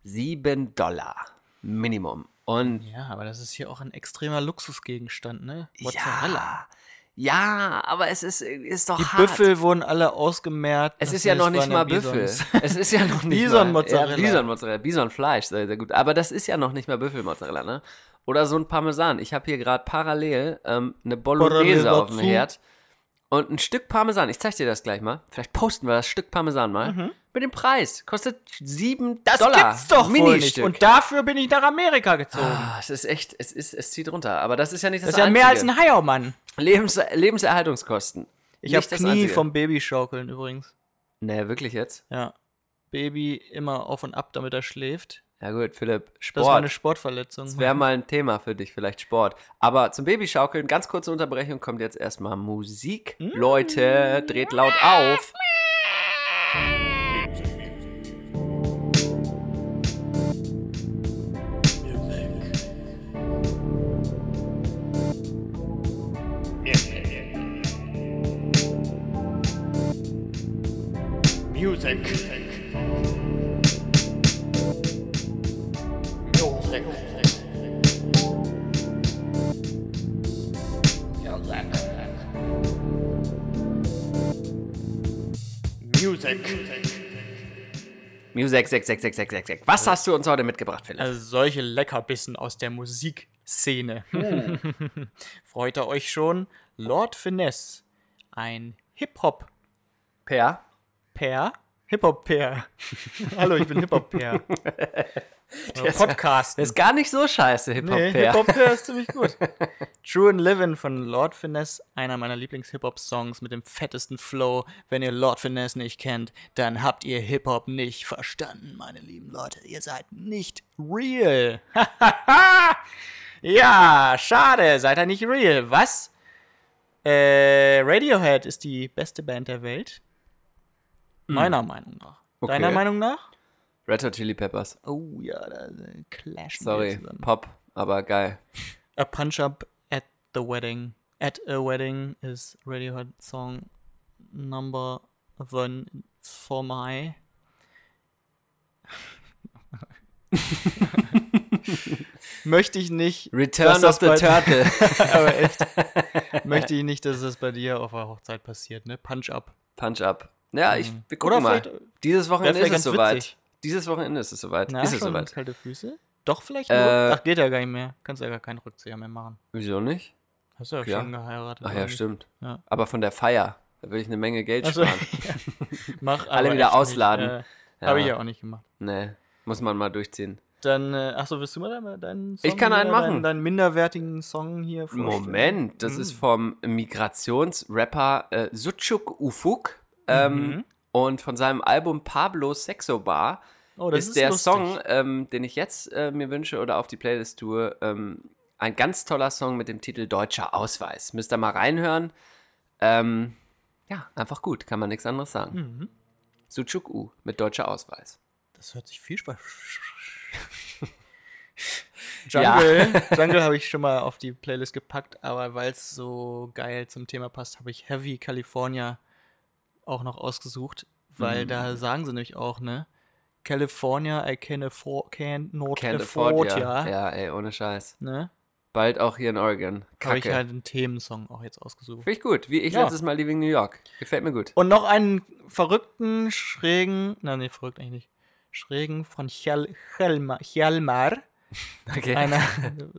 [SPEAKER 2] 7 Dollar Minimum. Und
[SPEAKER 3] Ja, aber das ist hier auch ein extremer Luxusgegenstand, ne? Mozzarella.
[SPEAKER 2] Ja, ja, aber es ist, ist doch
[SPEAKER 3] Die
[SPEAKER 2] hart.
[SPEAKER 3] Büffel wurden alle ausgemerzt.
[SPEAKER 2] Es ist ja noch nicht mal Büffel. Es ist ja noch nicht
[SPEAKER 3] Bison-Mozzarella.
[SPEAKER 2] mal. Ja, Bison-Mozzarella. Bison-Fleisch, sehr, sehr gut. Aber das ist ja noch nicht mal Büffelmozzarella, ne? Oder so ein Parmesan. Ich habe hier gerade parallel ähm, eine Bolognese
[SPEAKER 3] Parallel
[SPEAKER 2] auf dem
[SPEAKER 3] dazu.
[SPEAKER 2] Herd. Und ein Stück Parmesan. Ich zeig dir das gleich mal. Vielleicht posten wir das Stück Parmesan mal. Mit dem Preis. Kostet 7
[SPEAKER 3] Mhm. Das
[SPEAKER 2] Dollar.
[SPEAKER 3] gibt's doch wohl nicht. Und dafür bin ich nach Amerika gezogen.
[SPEAKER 2] Ah, es ist echt, es ist, es zieht runter. Aber das ist ja nicht das,
[SPEAKER 3] das ist ja mehr als ein Heiermann.
[SPEAKER 2] Lebens Lebenserhaltungskosten.
[SPEAKER 3] Ich habe
[SPEAKER 2] das
[SPEAKER 3] Knie
[SPEAKER 2] Einzige.
[SPEAKER 3] vom Babyschaukeln übrigens.
[SPEAKER 2] Nee, wirklich jetzt?
[SPEAKER 3] Ja. Baby immer auf und ab, damit er schläft.
[SPEAKER 2] Ja gut, Philipp,
[SPEAKER 3] Das war
[SPEAKER 2] Sport.
[SPEAKER 3] eine Sportverletzung.
[SPEAKER 2] Das wäre mal ein Thema für dich, vielleicht Sport. Aber zum Babyschaukeln, ganz kurze Unterbrechung, kommt jetzt erstmal Musik.
[SPEAKER 3] Hm?
[SPEAKER 2] Leute, dreht laut auf.
[SPEAKER 4] Music. Music.
[SPEAKER 2] Music 66666. Was hast du uns heute mitgebracht, Philipp?
[SPEAKER 3] Also solche Leckerbissen aus der Musikszene.
[SPEAKER 2] Hm.
[SPEAKER 3] Freut ihr euch schon? Lord Finesse, ein Hip-Hop
[SPEAKER 2] Per?
[SPEAKER 3] Pair. Hip-Hop-Pair. Hallo, ich bin Hip-Hop-Pair. Podcast.
[SPEAKER 2] Das ist gar nicht so scheiße, Hip-Hop,
[SPEAKER 3] Nee,
[SPEAKER 2] Per.
[SPEAKER 3] Hip-Hop-Pair ist ziemlich gut. True and Livin' von Lord Finesse, einer meiner Lieblings-Hip-Hop-Songs mit dem fettesten Flow. Wenn ihr Lord Finesse nicht kennt, dann habt ihr Hip-Hop nicht verstanden, meine lieben Leute. Ihr seid nicht real. ja, schade, seid ihr nicht real. Was? Äh, Radiohead ist die beste Band der Welt. Meiner Meinung nach.
[SPEAKER 2] Okay.
[SPEAKER 3] Deiner Meinung nach?
[SPEAKER 2] Red Hot Chili Peppers.
[SPEAKER 3] Oh ja, da clashen
[SPEAKER 2] Sorry. Pop, aber geil.
[SPEAKER 3] A Punch Up at the Wedding. At a Wedding is Radiohead song number one for my. Möchte ich nicht.
[SPEAKER 2] Return of the Turtle.
[SPEAKER 3] Aber echt. möchte ich nicht, dass das bei dir auf der Hochzeit passiert, ne? Punch Up.
[SPEAKER 2] Punch Up. Ja, ich, wir gucken
[SPEAKER 3] Oder
[SPEAKER 2] mal. Dieses Wochenende ist es soweit.
[SPEAKER 3] witzig.
[SPEAKER 2] Dieses Wochenende ist es soweit.
[SPEAKER 3] Na,
[SPEAKER 2] ist es soweit.
[SPEAKER 3] kalte Füße? Doch, vielleicht.
[SPEAKER 2] Äh,
[SPEAKER 3] Äh, Ach, geht ja gar nicht mehr. Kannst ja gar keinen Rückzieher mehr machen.
[SPEAKER 2] Wieso nicht?
[SPEAKER 3] Hast du ja,
[SPEAKER 2] Ja.
[SPEAKER 3] schon geheiratet.
[SPEAKER 2] Ach ja, stimmt.
[SPEAKER 3] Ja.
[SPEAKER 2] Aber von der Feier, da würde ich eine Menge Geld
[SPEAKER 3] Also,
[SPEAKER 2] sparen.
[SPEAKER 3] mach
[SPEAKER 2] Alle wieder ausladen.
[SPEAKER 3] Äh,
[SPEAKER 2] Ja.
[SPEAKER 3] Habe ich ja auch nicht gemacht.
[SPEAKER 2] Nee, muss man mal durchziehen.
[SPEAKER 3] Dann, äh, achso, willst du mal deinen- Song
[SPEAKER 2] Ich kann einen machen.
[SPEAKER 3] Deinen, deinen minderwertigen Song hier vorstellen?
[SPEAKER 2] Moment, das
[SPEAKER 3] Mhm.
[SPEAKER 2] ist vom Migrationsrapper äh, Suchuk Ufuk ähm,
[SPEAKER 3] Mhm.
[SPEAKER 2] und von seinem Album Pablo Sexo Bar
[SPEAKER 3] Oh, das
[SPEAKER 2] ist,
[SPEAKER 3] ist
[SPEAKER 2] der
[SPEAKER 3] lustig.
[SPEAKER 2] Song, ähm, den ich jetzt äh, mir wünsche oder auf die Playlist tue, ähm, ein ganz toller Song mit dem Titel Deutscher Ausweis. Müsst ihr mal reinhören. Ähm, ja, einfach gut, kann man nichts anderes sagen.
[SPEAKER 3] Mhm.
[SPEAKER 2] Suchuk U mit Deutscher Ausweis.
[SPEAKER 3] Das hört sich viel Spaß.
[SPEAKER 2] Ja.
[SPEAKER 3] Jungle, Jungle habe ich schon mal auf die Playlist gepackt, aber weil es so geil zum Thema passt, habe ich Heavy California auch noch ausgesucht, weil
[SPEAKER 2] Mhm.
[SPEAKER 3] da sagen sie nämlich auch, ne? California, I can afford, can not
[SPEAKER 2] Can't
[SPEAKER 3] afford,
[SPEAKER 2] afford,
[SPEAKER 3] ja.
[SPEAKER 2] ja. Ey, ohne Scheiß.
[SPEAKER 3] Ne?
[SPEAKER 2] Bald auch hier in Oregon.
[SPEAKER 3] Habe ich halt einen Themensong auch jetzt ausgesucht.
[SPEAKER 2] Finde ich gut. Wie ich
[SPEAKER 3] Ja.
[SPEAKER 2] letztes Mal Leaving New York. Gefällt mir gut.
[SPEAKER 3] Und noch einen verrückten, schrägen, nein, nee, verrückt eigentlich nicht, schrägen von Hjal, Hjalmar, Hjalmar
[SPEAKER 2] Okay.
[SPEAKER 3] einer,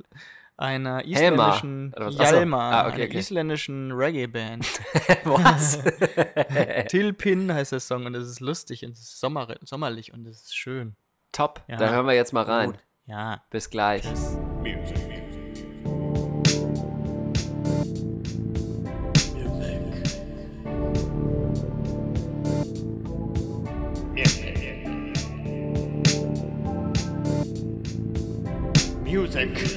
[SPEAKER 3] einer isländischen. Hjalmar,
[SPEAKER 2] Ah, okay,
[SPEAKER 3] einer
[SPEAKER 2] okay.
[SPEAKER 3] isländischen Reggae-Band.
[SPEAKER 2] Was?
[SPEAKER 3] Tilpin heißt der Song und es ist lustig und es ist sommer, sommerlich und es ist schön.
[SPEAKER 2] Top.
[SPEAKER 3] Ja.
[SPEAKER 2] Dann hören wir jetzt mal rein.
[SPEAKER 3] Gut. Ja.
[SPEAKER 2] Bis gleich.
[SPEAKER 4] Music.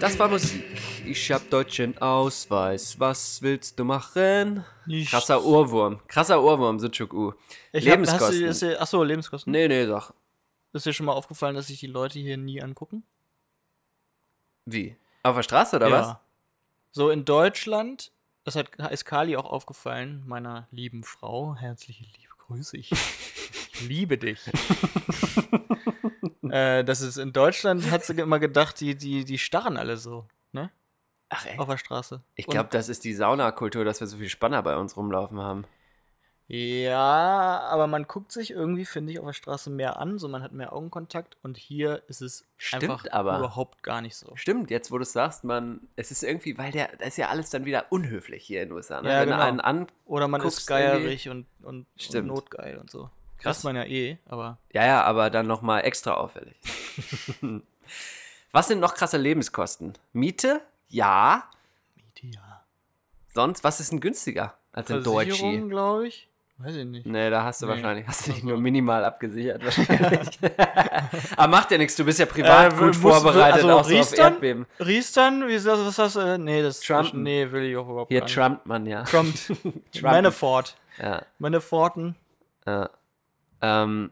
[SPEAKER 2] Das war Musik. Ich hab deutschen Ausweis. Was willst du machen?
[SPEAKER 3] Nichts.
[SPEAKER 2] Krasser Ohrwurm. Krasser Ohrwurm, Suchuk U.
[SPEAKER 3] Ich hab, hast
[SPEAKER 2] Lebenskosten.
[SPEAKER 3] du, ist achso, Lebenskosten.
[SPEAKER 2] Nee, nee, sag.
[SPEAKER 3] Ist dir schon mal aufgefallen, dass sich die Leute hier nie angucken?
[SPEAKER 2] Wie? Auf der Straße oder was?
[SPEAKER 3] So in Deutschland, das hat, ist Kali auch aufgefallen, meiner lieben Frau. Herzliche liebe Grüße. Ich, ich liebe dich. äh, das ist in Deutschland, hat sie immer gedacht, die, die, die starren alle so, ne?
[SPEAKER 2] Ach ey.
[SPEAKER 3] Auf der Straße.
[SPEAKER 2] Ich glaube, das ist die Saunakultur, dass wir so viel Spanner bei uns rumlaufen haben.
[SPEAKER 3] Ja, aber man guckt sich irgendwie, finde ich, auf der Straße mehr an, so man hat mehr Augenkontakt und hier ist es
[SPEAKER 2] Stimmt
[SPEAKER 3] einfach
[SPEAKER 2] aber.
[SPEAKER 3] überhaupt gar nicht so.
[SPEAKER 2] Stimmt, jetzt wo du es sagst, man, es ist irgendwie, weil der, das ist ja alles dann wieder unhöflich hier in den USA. Ne?
[SPEAKER 3] Ja,
[SPEAKER 2] Wenn
[SPEAKER 3] genau.
[SPEAKER 2] einen an,
[SPEAKER 3] Oder man ist geierig und, und, und
[SPEAKER 2] Stimmt.
[SPEAKER 3] notgeil und so.
[SPEAKER 2] Krass.
[SPEAKER 3] Das ist man ja eh, aber
[SPEAKER 2] ja, ja, aber dann nochmal extra auffällig. was sind noch krasse Lebenskosten? Miete? Ja.
[SPEAKER 3] Miete ja.
[SPEAKER 2] Sonst, was ist denn günstiger als in?
[SPEAKER 3] Versicherung, glaube ich. Weiß ich nicht.
[SPEAKER 2] Nee, da hast du
[SPEAKER 3] Nee.
[SPEAKER 2] wahrscheinlich, hast du dich nur minimal abgesichert wahrscheinlich. aber macht ja nichts, du bist ja privat
[SPEAKER 3] Äh,
[SPEAKER 2] gut vorbereitet,
[SPEAKER 3] also
[SPEAKER 2] auch so auf
[SPEAKER 3] Riestern?
[SPEAKER 2] Erdbeben.
[SPEAKER 3] Riestern? Wie ist das? Was ist das? äh, Nee, das
[SPEAKER 2] Trump.
[SPEAKER 3] Nee, will ich auch überhaupt
[SPEAKER 2] Hier
[SPEAKER 3] nicht.
[SPEAKER 2] trumpt man ja.
[SPEAKER 3] Trump.
[SPEAKER 2] Trump.
[SPEAKER 3] Manafort.
[SPEAKER 2] Ja,
[SPEAKER 3] Manaforten.
[SPEAKER 2] ja. Ähm,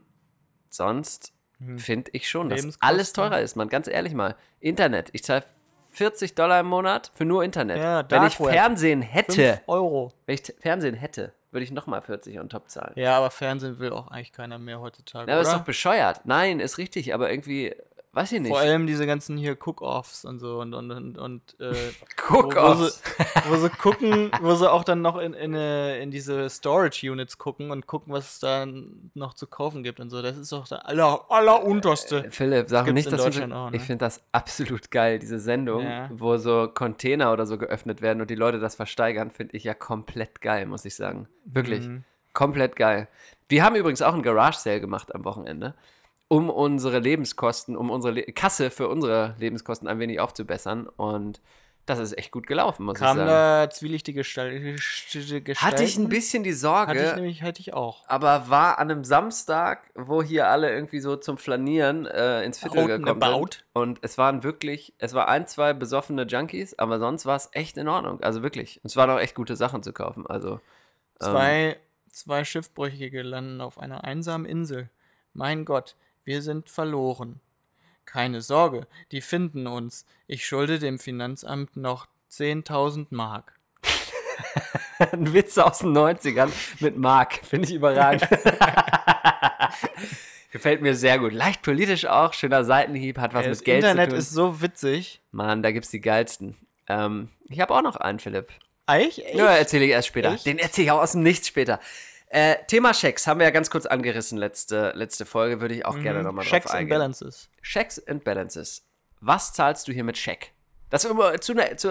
[SPEAKER 2] sonst
[SPEAKER 3] Hm.
[SPEAKER 2] finde ich schon, dass alles teurer ist, man. Ganz ehrlich mal. Internet. Ich zahle 40 Dollar im Monat für nur Internet.
[SPEAKER 3] Ja,
[SPEAKER 2] wenn ich. Fernsehen hätte,
[SPEAKER 3] 5 Euro.
[SPEAKER 2] wenn ich Fernsehen hätte, würde ich nochmal 40 on top zahlen.
[SPEAKER 3] Ja, aber Fernsehen will auch eigentlich keiner mehr heutzutage.
[SPEAKER 2] Ja, aber ist
[SPEAKER 3] oder?
[SPEAKER 2] doch bescheuert. Nein, ist richtig, aber irgendwie, weiß ich nicht.
[SPEAKER 3] Vor allem diese ganzen hier Cook-Offs und so und und und, und äh,
[SPEAKER 2] Guck
[SPEAKER 3] wo, wo, wo sie gucken, wo sie auch dann noch in, in, äh, in diese Storage Units gucken und gucken, was es da noch zu kaufen gibt und so. Das ist doch der aller, allerunterste.
[SPEAKER 2] Philipp, sag nicht, dass du,
[SPEAKER 3] auch, ne?
[SPEAKER 2] ich finde das absolut geil, diese Sendung,
[SPEAKER 3] Ja.
[SPEAKER 2] wo so Container oder so geöffnet werden und die Leute das versteigern, finde ich ja komplett geil, muss ich sagen. Wirklich,
[SPEAKER 3] Mhm.
[SPEAKER 2] komplett geil. Wir haben übrigens auch einen Garage Sale gemacht am Wochenende, um unsere Lebenskosten, um unsere Le Kasse für unsere Lebenskosten ein wenig aufzubessern und das ist echt gut gelaufen, muss
[SPEAKER 3] Kam
[SPEAKER 2] ich sagen.
[SPEAKER 3] da zwielichtige Gestalt, Gestalten?
[SPEAKER 2] Hatte ich ein bisschen die Sorge,
[SPEAKER 3] Hatte ich nämlich, hatte ich auch.
[SPEAKER 2] aber war an einem Samstag, wo hier alle irgendwie so zum Flanieren äh, ins Viertel
[SPEAKER 3] Out and
[SPEAKER 2] gekommen
[SPEAKER 3] about.
[SPEAKER 2] sind. Und es waren wirklich, es war ein, zwei besoffene Junkies, aber sonst war es echt in Ordnung. Also wirklich. Und es waren auch echt gute Sachen zu kaufen. Also. ähm,
[SPEAKER 3] Zwei, zwei Schiffbrüchige landen auf einer einsamen Insel. Mein Gott, wir sind verloren. Keine Sorge, die finden uns. Ich schulde dem Finanzamt noch 10.000 Mark.
[SPEAKER 2] ein Witz aus den 90ern mit Mark. Finde ich überragend. Gefällt mir sehr gut. Leicht politisch auch, schöner Seitenhieb, hat was
[SPEAKER 3] das
[SPEAKER 2] mit Geld
[SPEAKER 3] Internet
[SPEAKER 2] zu tun.
[SPEAKER 3] ist so witzig.
[SPEAKER 2] Mann, da gibt's die geilsten. Ähm, ich habe auch noch einen, Philipp.
[SPEAKER 3] Eich? Echt?
[SPEAKER 2] Ja, erzähle ich erst später.
[SPEAKER 3] Echt?
[SPEAKER 2] Den erzähle ich auch aus dem Nichts später. Äh, Thema Schecks haben wir ja ganz kurz angerissen letzte, letzte Folge, würde ich auch gerne nochmal drauf
[SPEAKER 3] Mhm. Checks and
[SPEAKER 2] eingehen.
[SPEAKER 3] Balances.
[SPEAKER 2] Checks and Balances. Was zahlst du hier mit Scheck? Das immer zu, ne- zu,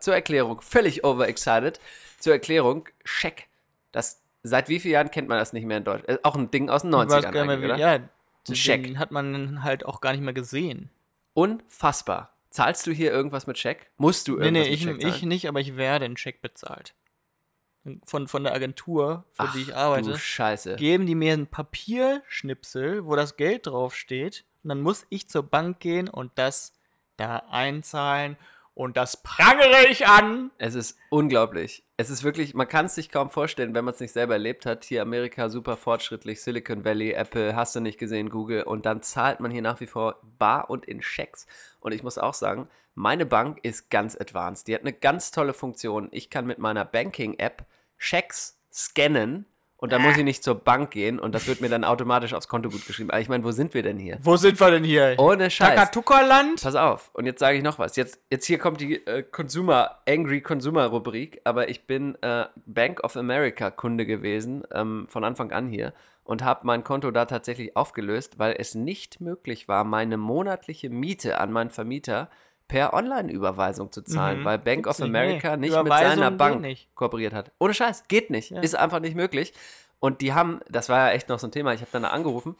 [SPEAKER 2] zur Erklärung, völlig overexcited. Zur Erklärung, Scheck. Das, seit wie vielen Jahren kennt man das nicht mehr in Deutschland? Äh, Auch ein Ding aus den
[SPEAKER 3] Ich weiß
[SPEAKER 2] 90ern
[SPEAKER 3] gar mehr,
[SPEAKER 2] oder?
[SPEAKER 3] ja, den
[SPEAKER 2] Scheck.
[SPEAKER 3] hat man halt auch gar nicht mehr gesehen.
[SPEAKER 2] Unfassbar. Zahlst du hier irgendwas mit Scheck? Musst du
[SPEAKER 3] Nee,
[SPEAKER 2] irgendwas
[SPEAKER 3] nee, ich,
[SPEAKER 2] mit Scheck
[SPEAKER 3] ich nicht, aber ich werde einen Check bezahlt. Von, von der Agentur, für
[SPEAKER 2] Ach,
[SPEAKER 3] die ich arbeite,
[SPEAKER 2] Scheiße.
[SPEAKER 3] geben die mir ein Papierschnipsel, wo das Geld draufsteht. Und dann muss ich zur Bank gehen und das da einzahlen. Und das prangere ich an.
[SPEAKER 2] Es ist unglaublich. Es ist wirklich, man kann es sich kaum vorstellen, wenn man es nicht selber erlebt hat. Hier Amerika super fortschrittlich, Silicon Valley, Apple, hast du nicht gesehen, Google. Und dann zahlt man hier nach wie vor bar und in Schecks. Und ich muss auch sagen, meine Bank ist ganz advanced. Die hat eine ganz tolle Funktion. Ich kann mit meiner Banking-App Schecks scannen und dann muss ich nicht zur Bank gehen und das wird mir dann automatisch aufs Konto gut geschrieben. Aber ich meine, wo sind wir denn hier?
[SPEAKER 3] Wo sind wir denn hier?
[SPEAKER 2] Ohne Scheiß.
[SPEAKER 3] Takatuka-Land?
[SPEAKER 2] Pass auf, und jetzt sage ich noch was. Jetzt, jetzt hier kommt die äh, Consumer, Angry Consumer Rubrik, aber ich bin äh, Bank of America Kunde gewesen, ähm, von Anfang an hier, und habe mein Konto da tatsächlich aufgelöst, weil es nicht möglich war, meine monatliche Miete an meinen Vermieter per Online-Überweisung zu zahlen,
[SPEAKER 3] Mhm.
[SPEAKER 2] weil Bank
[SPEAKER 3] Gibt's
[SPEAKER 2] of
[SPEAKER 3] nicht,
[SPEAKER 2] America
[SPEAKER 3] nee.
[SPEAKER 2] nicht mit seiner Bank
[SPEAKER 3] nicht.
[SPEAKER 2] kooperiert hat. Ohne Scheiß, geht nicht.
[SPEAKER 3] Ja.
[SPEAKER 2] Ist einfach nicht möglich. Und die haben, das war ja echt noch so ein Thema, ich habe dann da angerufen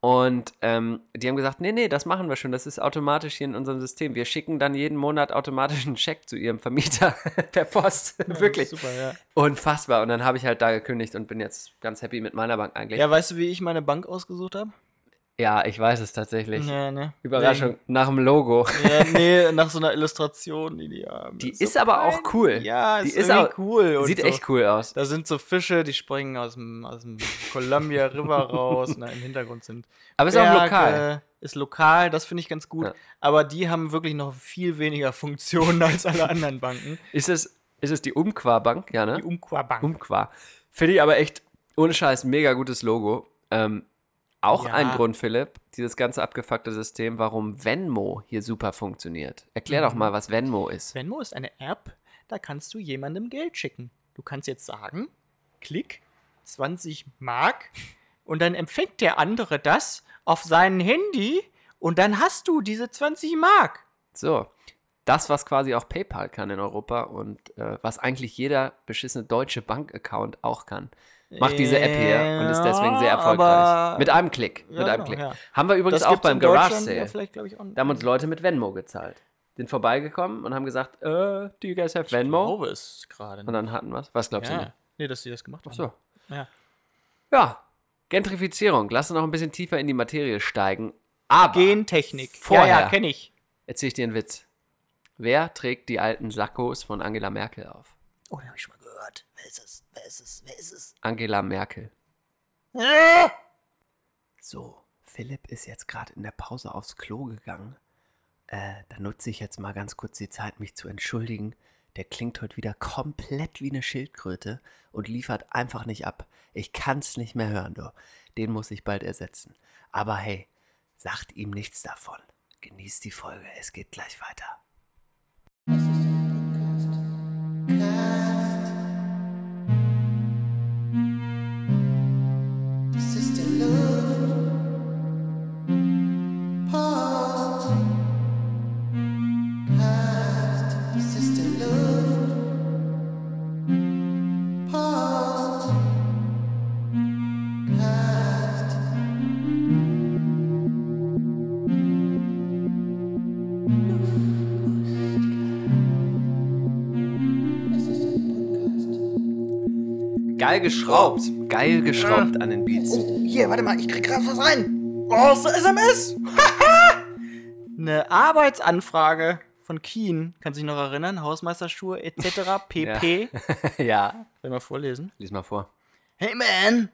[SPEAKER 2] und ähm, die haben gesagt, nee, nee, das machen wir schon, das ist automatisch hier in unserem System. Wir schicken dann jeden Monat automatisch einen Scheck zu ihrem Vermieter per Post. Wirklich.
[SPEAKER 3] Super, ja.
[SPEAKER 2] Unfassbar. Und dann habe ich halt da gekündigt und bin jetzt ganz happy mit meiner Bank eigentlich.
[SPEAKER 3] Ja, weißt du, wie ich meine Bank ausgesucht habe?
[SPEAKER 2] Ja, ich weiß es tatsächlich.
[SPEAKER 3] Ja, ne.
[SPEAKER 2] Überraschung, nach dem Logo.
[SPEAKER 3] Ja, nee, nach so einer Illustration, die die haben.
[SPEAKER 2] Die
[SPEAKER 3] so
[SPEAKER 2] ist aber auch cool.
[SPEAKER 3] Ja,
[SPEAKER 2] Die
[SPEAKER 3] ist,
[SPEAKER 2] ist auch-
[SPEAKER 3] cool.
[SPEAKER 2] Sieht
[SPEAKER 3] so.
[SPEAKER 2] echt cool aus.
[SPEAKER 3] Da sind so Fische, die springen aus dem, aus dem Columbia River raus. und da Im Hintergrund sind
[SPEAKER 2] Aber ist auch
[SPEAKER 3] Berge,
[SPEAKER 2] lokal.
[SPEAKER 3] Ist lokal, das finde ich ganz gut.
[SPEAKER 2] Ja.
[SPEAKER 3] Aber die haben wirklich noch viel weniger Funktionen als alle anderen Banken.
[SPEAKER 2] Ist es, ist es die Umqua-Bank? Ja, ne?
[SPEAKER 3] Die Umqua Bank.
[SPEAKER 2] Umqua. Finde ich aber echt, ohne Scheiß, mega gutes Logo. Ähm, auch
[SPEAKER 3] Ja.
[SPEAKER 2] ein Grund, Philipp, dieses ganze abgefuckte System, warum Venmo hier super funktioniert. Erklär doch
[SPEAKER 3] Mhm.
[SPEAKER 2] mal, was Venmo ist.
[SPEAKER 3] Venmo ist eine App, da kannst du jemandem Geld schicken. Du kannst jetzt sagen, klick 20 Mark und dann empfängt der andere das auf sein Handy und dann hast du diese 20 Mark.
[SPEAKER 2] So, das, was quasi auch PayPal kann in Europa und äh, was eigentlich jeder beschissene deutsche Bankaccount auch kann. Macht diese App hier und ist deswegen sehr erfolgreich. Mit einem Klick.
[SPEAKER 3] Ja,
[SPEAKER 2] mit einem
[SPEAKER 3] genau,
[SPEAKER 2] Klick.
[SPEAKER 3] ja.
[SPEAKER 2] Haben wir übrigens
[SPEAKER 3] Das
[SPEAKER 2] auch beim Garage Sale. Da haben uns Leute mit Venmo gezahlt. Sind vorbeigekommen und haben gesagt, äh, do you guys have Venmo?
[SPEAKER 3] Ich glaube es gerade.
[SPEAKER 2] Und dann hatten wir es. Was glaubst du?
[SPEAKER 3] ja.
[SPEAKER 2] denn?
[SPEAKER 3] Nee, dass sie das gemacht haben.
[SPEAKER 2] Ach so.
[SPEAKER 3] Ja.
[SPEAKER 2] Ja, Gentrifizierung. Lass uns noch ein bisschen tiefer in die Materie steigen. Aber
[SPEAKER 3] Gentechnik.
[SPEAKER 2] Vorher.
[SPEAKER 3] Ja, ja, kenne ich.
[SPEAKER 2] erzähl ich dir einen Witz. Wer trägt die alten Sakkos von Angela Merkel auf?
[SPEAKER 3] Oh, den habe ich schon mal gehört. Wer ist es? Wer ist es? Wer ist es?
[SPEAKER 2] Angela Merkel.
[SPEAKER 3] Ah!
[SPEAKER 2] So, Philipp ist jetzt gerade in der Pause aufs Klo gegangen. Äh, da nutze ich jetzt mal ganz kurz die Zeit, mich zu entschuldigen. Der klingt heute wieder komplett wie eine Schildkröte und liefert einfach nicht ab. Ich kann's nicht mehr hören, du. Den muss ich bald ersetzen. Aber hey, sagt ihm nichts davon. Genießt die Folge, es geht gleich weiter. Geil geschraubt. Geil geschraubt an den Beats.
[SPEAKER 5] Oh, hier, warte mal, ich krieg gerade was rein. Oh, ist eine SMS.
[SPEAKER 3] Eine Arbeitsanfrage von Keen. Kannst du dich noch erinnern? Hausmeisterschuhe etc. pp.
[SPEAKER 2] ja.
[SPEAKER 3] Soll ich mal vorlesen?
[SPEAKER 2] Lies mal vor.
[SPEAKER 5] Hey, man.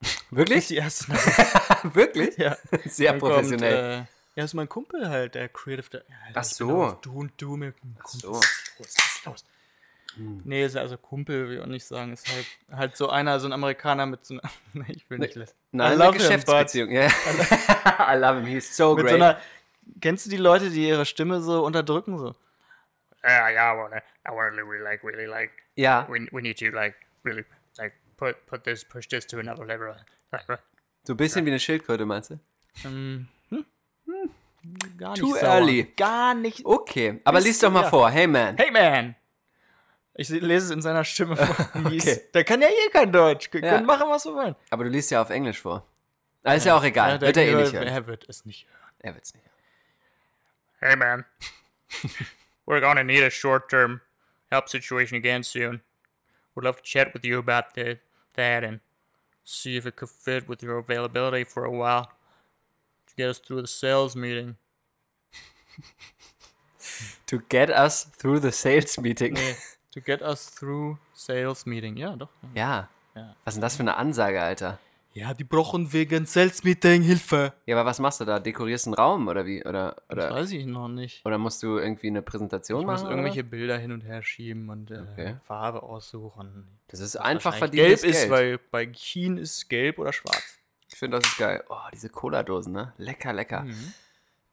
[SPEAKER 3] Das ist
[SPEAKER 2] Wirklich?
[SPEAKER 3] die erste Nachricht.
[SPEAKER 2] Wirklich?
[SPEAKER 3] ja.
[SPEAKER 2] Sehr
[SPEAKER 3] Dann
[SPEAKER 2] professionell.
[SPEAKER 3] Kommt, äh, ja, das ist mein Kumpel halt, der Creative. Ja,
[SPEAKER 2] Ach so.
[SPEAKER 3] auf Du und du mit dem Kumpel.
[SPEAKER 2] so.
[SPEAKER 3] Was ist los? Was ist los? Nee, ist also Kumpel, will ich auch nicht sagen. Ist halt, halt so einer, so ein Amerikaner mit so einer. Nee, ich will nicht lesen.
[SPEAKER 2] Nein,
[SPEAKER 3] I
[SPEAKER 2] eine
[SPEAKER 3] love him,
[SPEAKER 2] Geschäftsbeziehung. Ja. I love him, he's so
[SPEAKER 3] Mit
[SPEAKER 2] great.
[SPEAKER 3] so einer. Kennst du die Leute, die ihre Stimme so unterdrücken? So?
[SPEAKER 4] Yeah, yeah, I wanna, I wanna really like, really like.
[SPEAKER 2] ja,
[SPEAKER 4] We, we need to like, really like put put this, push this to another level. Like,
[SPEAKER 2] so ein bisschen wie eine Schildkröte, meinst du?
[SPEAKER 3] Ähm, hm? Gar nicht
[SPEAKER 2] Too
[SPEAKER 3] sauer.
[SPEAKER 2] early.
[SPEAKER 3] Gar nicht.
[SPEAKER 2] Okay, aber lies doch mal
[SPEAKER 3] ja.
[SPEAKER 2] vor. Hey man.
[SPEAKER 3] Hey man! Ich lese es in seiner Stimme vor.
[SPEAKER 2] Okay.
[SPEAKER 3] Der kann ja eh kein Deutsch. Wir
[SPEAKER 2] Ja.
[SPEAKER 3] können machen, was wir wollen.
[SPEAKER 2] Aber du liest ja auf Englisch vor. Ah, ist ja, auch egal.
[SPEAKER 3] der
[SPEAKER 2] wird er eh nicht hören.
[SPEAKER 3] Er wird es nicht hören.
[SPEAKER 2] Er wird's nicht hören.
[SPEAKER 4] hey man, we're gonna need a short-term help situation again soon. Would love to chat with you about the, that and see if it could fit with your availability for a while to get us through the sales meeting.
[SPEAKER 2] To get us through the sales meeting.
[SPEAKER 3] Nee. To get us through sales meeting. Ja, doch.
[SPEAKER 2] Ja.
[SPEAKER 3] Ja.
[SPEAKER 2] Was ist denn das für eine Ansage, Alter?
[SPEAKER 3] Ja, die brauchen wegen Sales Meeting Hilfe.
[SPEAKER 2] Ja, aber was machst du da? Dekorierst einen Raum oder wie? Oder,
[SPEAKER 3] Das
[SPEAKER 2] oder,
[SPEAKER 3] weiß ich noch nicht.
[SPEAKER 2] oder musst du irgendwie eine Präsentation
[SPEAKER 3] Ich
[SPEAKER 2] machen?
[SPEAKER 3] irgendwelche
[SPEAKER 2] oder?
[SPEAKER 3] Bilder hin und her schieben und äh,
[SPEAKER 2] Okay.
[SPEAKER 3] Farbe aussuchen.
[SPEAKER 2] Das ist
[SPEAKER 3] Was
[SPEAKER 2] einfach verdientes
[SPEAKER 3] gelb
[SPEAKER 2] Geld.
[SPEAKER 3] ist, weil bei China ist gelb oder schwarz.
[SPEAKER 2] Ich finde, das ist geil. Oh, diese Cola-Dosen, ne? Lecker, lecker.
[SPEAKER 3] Mhm.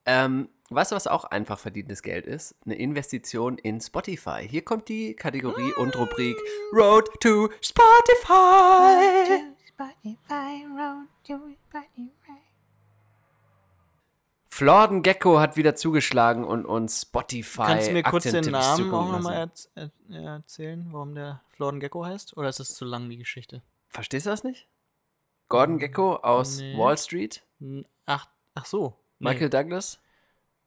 [SPEAKER 2] Ähm, weißt du, was auch einfach verdientes Geld ist? Eine Investition in Spotify. Hier kommt die Kategorie und Rubrik Road to Spotify. Florden Gecko hat wieder zugeschlagen und uns Spotify
[SPEAKER 3] Kannst du mir kurz den Namen auch nochmal erz er erzählen, warum der Florden Gecko heißt? Oder ist das zu lang, die Geschichte?
[SPEAKER 2] Verstehst du das nicht? Gordon Gecko aus
[SPEAKER 3] Nee.
[SPEAKER 2] Wall Street,
[SPEAKER 3] Hm, Ach, ach so. Nee,
[SPEAKER 2] Michael Douglas.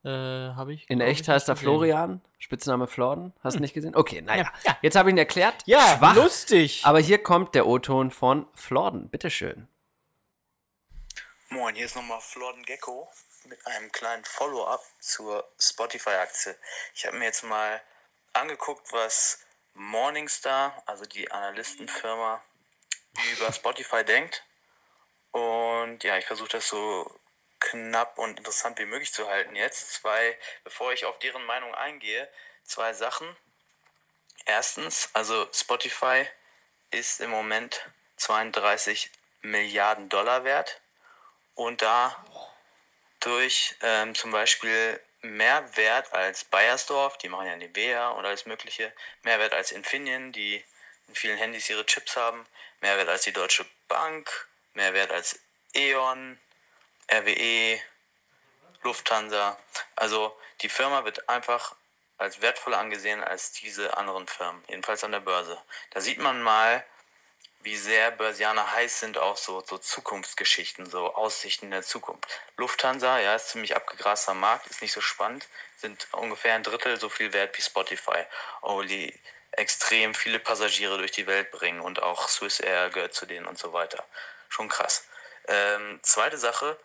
[SPEAKER 3] Äh, habe ich.
[SPEAKER 2] In echt
[SPEAKER 3] ich,
[SPEAKER 2] heißt er
[SPEAKER 3] gesehen.
[SPEAKER 2] Florian, Spitzname Florden. Hast du nicht gesehen? Okay, naja.
[SPEAKER 3] Ja, ja.
[SPEAKER 2] Jetzt habe ich ihn erklärt.
[SPEAKER 3] Ja,
[SPEAKER 2] Schwach.
[SPEAKER 3] lustig.
[SPEAKER 2] Aber hier kommt der O-Ton von Florden. Bitteschön.
[SPEAKER 6] Moin, hier ist nochmal Florden Gecko mit einem kleinen Follow-up zur Spotify-Aktie. Ich habe mir jetzt mal angeguckt, was Morningstar, also die Analystenfirma, über Spotify denkt. Und ja, ich versuche das so knapp und interessant wie möglich zu halten jetzt. Zwei, bevor ich auf deren Meinung eingehe, zwei Sachen. Erstens, also Spotify ist im Moment 32 Milliarden Dollar wert und da durch ähm, zum Beispiel mehr Wert als Bayersdorf, die machen ja Nivea und alles mögliche, mehr Wert als Infineon, die in vielen Handys ihre Chips haben, mehr Wert als die Deutsche Bank, mehr Wert als E.ON, RWE, Lufthansa. Also die Firma wird einfach als wertvoller angesehen als diese anderen Firmen, jedenfalls an der Börse. Da sieht man mal, wie sehr Börsianer heiß sind auf so, so Zukunftsgeschichten, so Aussichten in der Zukunft. Lufthansa, ja, ist ziemlich abgegraster Markt, ist nicht so spannend, sind ungefähr ein Drittel so viel wert wie Spotify, obwohl die extrem viele Passagiere durch die Welt bringen und auch Swiss Air gehört zu denen und so weiter. Schon krass. Ähm, zweite Sache,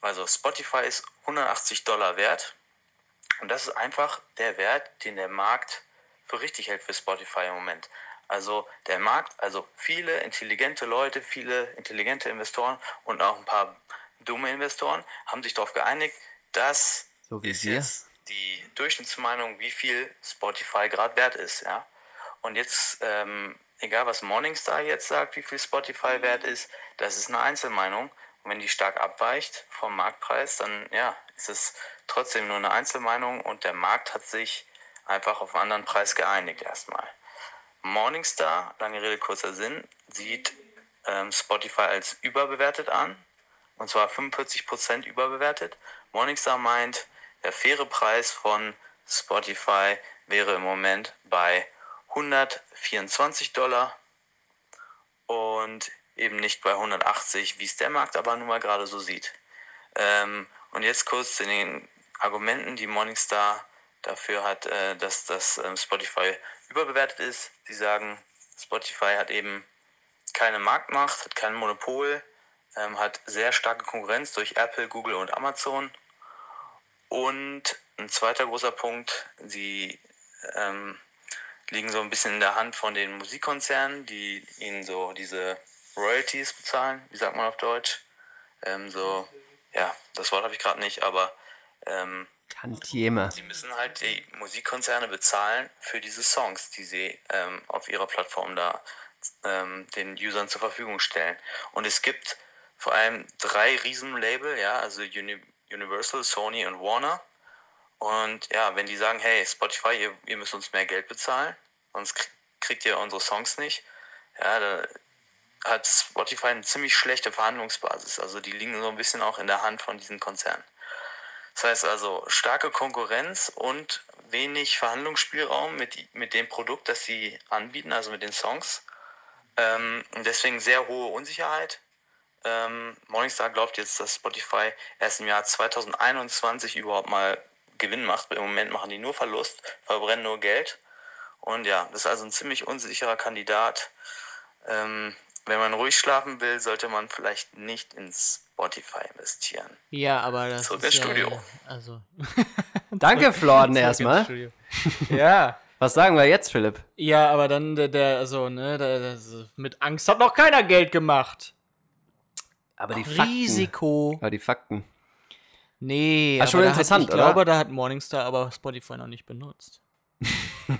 [SPEAKER 6] also Spotify ist 180 Dollar wert und das ist einfach der Wert, den der Markt für richtig hält für Spotify im Moment. Also der Markt, also viele intelligente Leute, viele intelligente Investoren und auch ein paar dumme Investoren haben sich darauf geeinigt, dass
[SPEAKER 2] So wie
[SPEAKER 6] ist
[SPEAKER 2] wir.
[SPEAKER 6] jetzt die Durchschnittsmeinung, wie viel Spotify gerade wert ist, ja. Und jetzt, ähm, egal was Morningstar jetzt sagt, wie viel Spotify wert ist, das ist eine Einzelmeinung. Und wenn die stark abweicht vom Marktpreis, dann ja, ist es trotzdem nur eine Einzelmeinung und der Markt hat sich einfach auf einen anderen Preis geeinigt erstmal. Morningstar, lange Rede, kurzer Sinn, sieht ähm, Spotify als überbewertet an. Und zwar 45% überbewertet. Morningstar meint, der faire Preis von Spotify wäre im Moment bei 124 Dollar und eben nicht bei 180, wie es der Markt aber nun mal gerade so sieht. Ähm, und jetzt kurz zu den Argumenten, die Morningstar dafür hat, äh, dass das ähm, Spotify überbewertet ist. Sie sagen, Spotify hat eben keine Marktmacht, hat kein Monopol, ähm, hat sehr starke Konkurrenz durch Apple, Google und Amazon. Und ein zweiter großer Punkt, sie ähm, liegen so ein bisschen in der Hand von den Musikkonzernen, die ihnen so diese Royalties bezahlen, wie sagt man auf Deutsch? Ähm, so, ja, das Wort habe ich gerade nicht, aber ähm,
[SPEAKER 2] Tantieme.
[SPEAKER 6] Sie müssen halt die Musikkonzerne bezahlen für diese Songs, die sie ähm, auf ihrer Plattform da ähm, den Usern zur Verfügung stellen. Und es gibt vor allem drei Riesenlabel, ja, also Uni Universal, Sony und Warner. Und ja, wenn die sagen, hey, Spotify, ihr, ihr müsst uns mehr Geld bezahlen, sonst krie- kriegt ihr unsere Songs nicht, ja, da hat Spotify eine ziemlich schlechte Verhandlungsbasis. Also die liegen so ein bisschen auch in der Hand von diesen Konzernen. Das heißt also starke Konkurrenz und wenig Verhandlungsspielraum mit, mit dem Produkt, das sie anbieten, also mit den Songs. Ähm, und deswegen sehr hohe Unsicherheit. Ähm, Morningstar glaubt jetzt, dass Spotify erst im Jahr 2021 überhaupt mal Gewinn macht. Im Moment machen die nur Verlust, verbrennen nur Geld. Und ja, das ist also ein ziemlich unsicherer Kandidat. Ähm, wenn man ruhig schlafen will, sollte man vielleicht nicht in Spotify investieren.
[SPEAKER 3] Ja, aber das
[SPEAKER 6] Zurück
[SPEAKER 3] ist
[SPEAKER 6] ins
[SPEAKER 3] ja,
[SPEAKER 6] Studio.
[SPEAKER 3] also
[SPEAKER 2] Danke, Florden, erstmal.
[SPEAKER 3] Ja,
[SPEAKER 2] Was sagen wir jetzt, Philipp?
[SPEAKER 3] ja, aber dann der, der also ne, der, das, mit Angst hat noch keiner Geld gemacht.
[SPEAKER 2] Aber die Fakten.
[SPEAKER 3] Risiko.
[SPEAKER 2] Aber die Fakten.
[SPEAKER 3] Nee, aber
[SPEAKER 2] schon interessant,
[SPEAKER 3] hat, ich
[SPEAKER 2] oder?
[SPEAKER 3] glaube, da hat Morningstar aber Spotify noch nicht benutzt.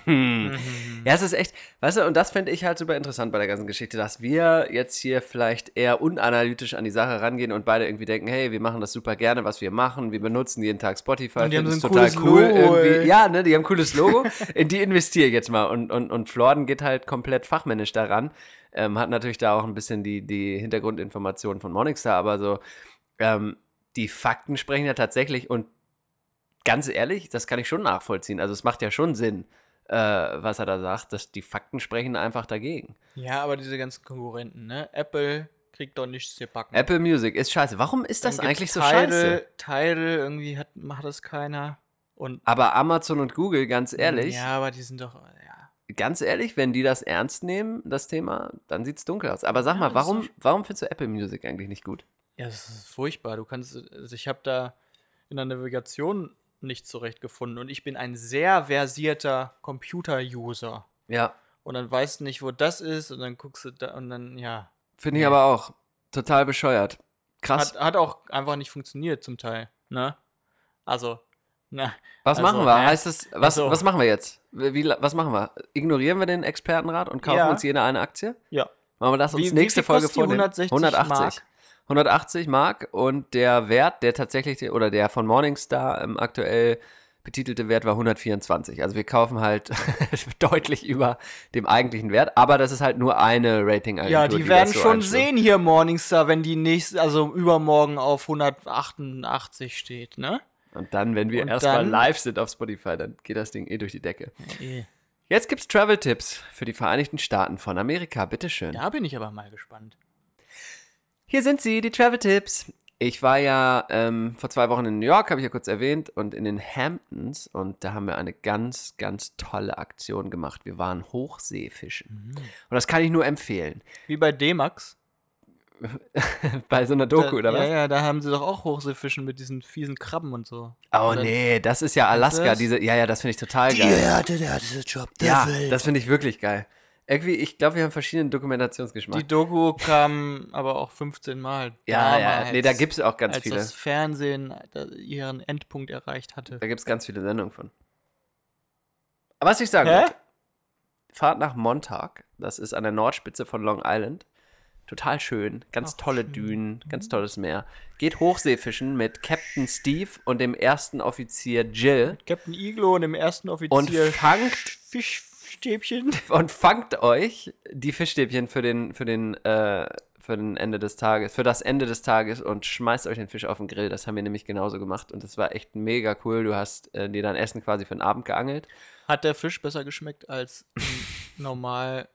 [SPEAKER 2] Ja, es ist echt, weißt du, und das fände ich halt super interessant bei der ganzen Geschichte, dass wir jetzt hier vielleicht eher unanalytisch an die Sache rangehen und beide irgendwie denken, hey, wir machen das super gerne, was wir machen, wir benutzen jeden Tag Spotify,
[SPEAKER 3] Und die haben so ein
[SPEAKER 2] total
[SPEAKER 3] cooles
[SPEAKER 2] cool
[SPEAKER 3] Logo,
[SPEAKER 2] irgendwie.
[SPEAKER 3] ey.
[SPEAKER 2] Ja, ne, die haben ein cooles Logo, in die investiere ich jetzt mal und, und, und Florden geht halt komplett fachmännisch daran, ähm, hat natürlich da auch ein bisschen die, die Hintergrundinformationen von Morningstar, aber so, ähm, die Fakten sprechen ja tatsächlich und ganz ehrlich, das kann ich schon nachvollziehen. Also es macht ja schon Sinn, äh, was er da sagt, dass die Fakten sprechen einfach dagegen.
[SPEAKER 3] Ja, aber diese ganzen Konkurrenten, ne? Apple kriegt doch nichts gebacken.
[SPEAKER 2] Apple Music ist scheiße. Warum ist das eigentlich so
[SPEAKER 3] Tidal,
[SPEAKER 2] scheiße?
[SPEAKER 3] Tidal, irgendwie hat, macht das keiner. Und
[SPEAKER 2] Aber Amazon und Google, ganz ehrlich,
[SPEAKER 3] Ja, aber die sind doch, ja.
[SPEAKER 2] ganz ehrlich, wenn die das ernst nehmen, das Thema, dann sieht es dunkel aus. Aber sag mal,
[SPEAKER 3] das ist
[SPEAKER 2] warum, warum findest du Apple Music eigentlich nicht gut?
[SPEAKER 3] Ja, das ist furchtbar. Du kannst, also ich habe da in der Navigation nicht zurechtgefunden und ich bin ein sehr versierter Computer-User.
[SPEAKER 2] Ja,
[SPEAKER 3] Und dann weißt du nicht, wo das ist und dann guckst du da und dann, ja.
[SPEAKER 2] finde ich aber auch total bescheuert. Krass.
[SPEAKER 3] Hat, hat auch einfach nicht funktioniert zum Teil, ne? Also, na.
[SPEAKER 2] was
[SPEAKER 3] also,
[SPEAKER 2] machen wir?
[SPEAKER 3] ne?
[SPEAKER 2] Heißt es, was,
[SPEAKER 3] Also-
[SPEAKER 2] was machen wir jetzt? Wie, wie- was machen wir? Ignorieren wir den Expertenrat und kaufen
[SPEAKER 3] Ja.
[SPEAKER 2] uns jeder eine Aktie?
[SPEAKER 3] Ja.
[SPEAKER 2] Machen wir das uns
[SPEAKER 3] Wie- wie
[SPEAKER 2] nächste
[SPEAKER 3] viel
[SPEAKER 2] Folge vornehmen?
[SPEAKER 3] 160
[SPEAKER 2] 180.
[SPEAKER 3] Mark?
[SPEAKER 2] 180 Mark und der Wert, der tatsächlich, oder der von Morningstar ähm, aktuell betitelte Wert war 124. Also wir kaufen halt deutlich über dem eigentlichen Wert, aber das ist halt nur eine Ratingagentur.
[SPEAKER 3] Ja, die
[SPEAKER 2] das
[SPEAKER 3] werden
[SPEAKER 2] so
[SPEAKER 3] schon
[SPEAKER 2] einstuft.
[SPEAKER 3] sehen hier Morningstar, wenn die nächste, also übermorgen auf 188 steht, ne?
[SPEAKER 2] Und dann, wenn wir erstmal live sind auf Spotify, dann geht das Ding eh durch die Decke.
[SPEAKER 3] Eh.
[SPEAKER 2] Jetzt gibt's Travel-Tipps für die Vereinigten Staaten von Amerika. Bitteschön.
[SPEAKER 3] Da bin ich aber mal gespannt.
[SPEAKER 2] Hier sind sie, die Travel-Tipps. Ich war ja ähm, vor zwei Wochen in New York, habe ich ja kurz erwähnt, und in den Hamptons. Und da haben wir eine ganz, ganz tolle Aktion gemacht. Wir waren Hochseefischen. Und das kann ich nur empfehlen.
[SPEAKER 3] Wie bei D-Max.
[SPEAKER 2] Bei so einer Doku,
[SPEAKER 3] da,
[SPEAKER 2] oder was?
[SPEAKER 3] Ja, ja, da haben sie doch auch Hochseefischen mit diesen fiesen Krabben und so.
[SPEAKER 2] Oh
[SPEAKER 3] dann-
[SPEAKER 2] nee, das ist ja Alaska.
[SPEAKER 3] das?
[SPEAKER 2] Diese, ja, ja, das finde ich total geil.
[SPEAKER 5] Der, der härteste Job der
[SPEAKER 2] Ja,
[SPEAKER 5] Welt.
[SPEAKER 2] das finde ich wirklich geil. Irgendwie, ich glaube, wir haben verschiedenen Dokumentationsgeschmack.
[SPEAKER 3] Die Doku kam aber auch 15 Mal.
[SPEAKER 2] ja, ja,
[SPEAKER 3] damals,
[SPEAKER 2] nee, da gibt es auch ganz
[SPEAKER 3] als
[SPEAKER 2] viele.
[SPEAKER 3] das Fernsehen äh, ihren Endpunkt erreicht hatte.
[SPEAKER 2] Da gibt es ganz viele Sendungen von. Aber was ich sagen wollte, Fahrt nach Montauk, das ist an der Nordspitze von Long Island. Total schön, ganz
[SPEAKER 3] Ach,
[SPEAKER 2] tolle
[SPEAKER 3] schön.
[SPEAKER 2] Dünen, ganz tolles Meer. Geht Hochseefischen mit Captain Steve und dem ersten Offizier Jill
[SPEAKER 3] Captain Iglo und dem ersten
[SPEAKER 2] und
[SPEAKER 3] Offizier
[SPEAKER 2] fangt
[SPEAKER 3] Fischstäbchen.
[SPEAKER 2] und fangt euch die Fischstäbchen für den für den äh, für den Ende des Tages, für das Ende des Tages und schmeißt euch den Fisch auf den Grill. Das haben wir nämlich genauso gemacht und das war echt mega cool. Du hast äh, dir dein Essen quasi für den Abend geangelt.
[SPEAKER 3] Hat der Fisch besser geschmeckt als normal.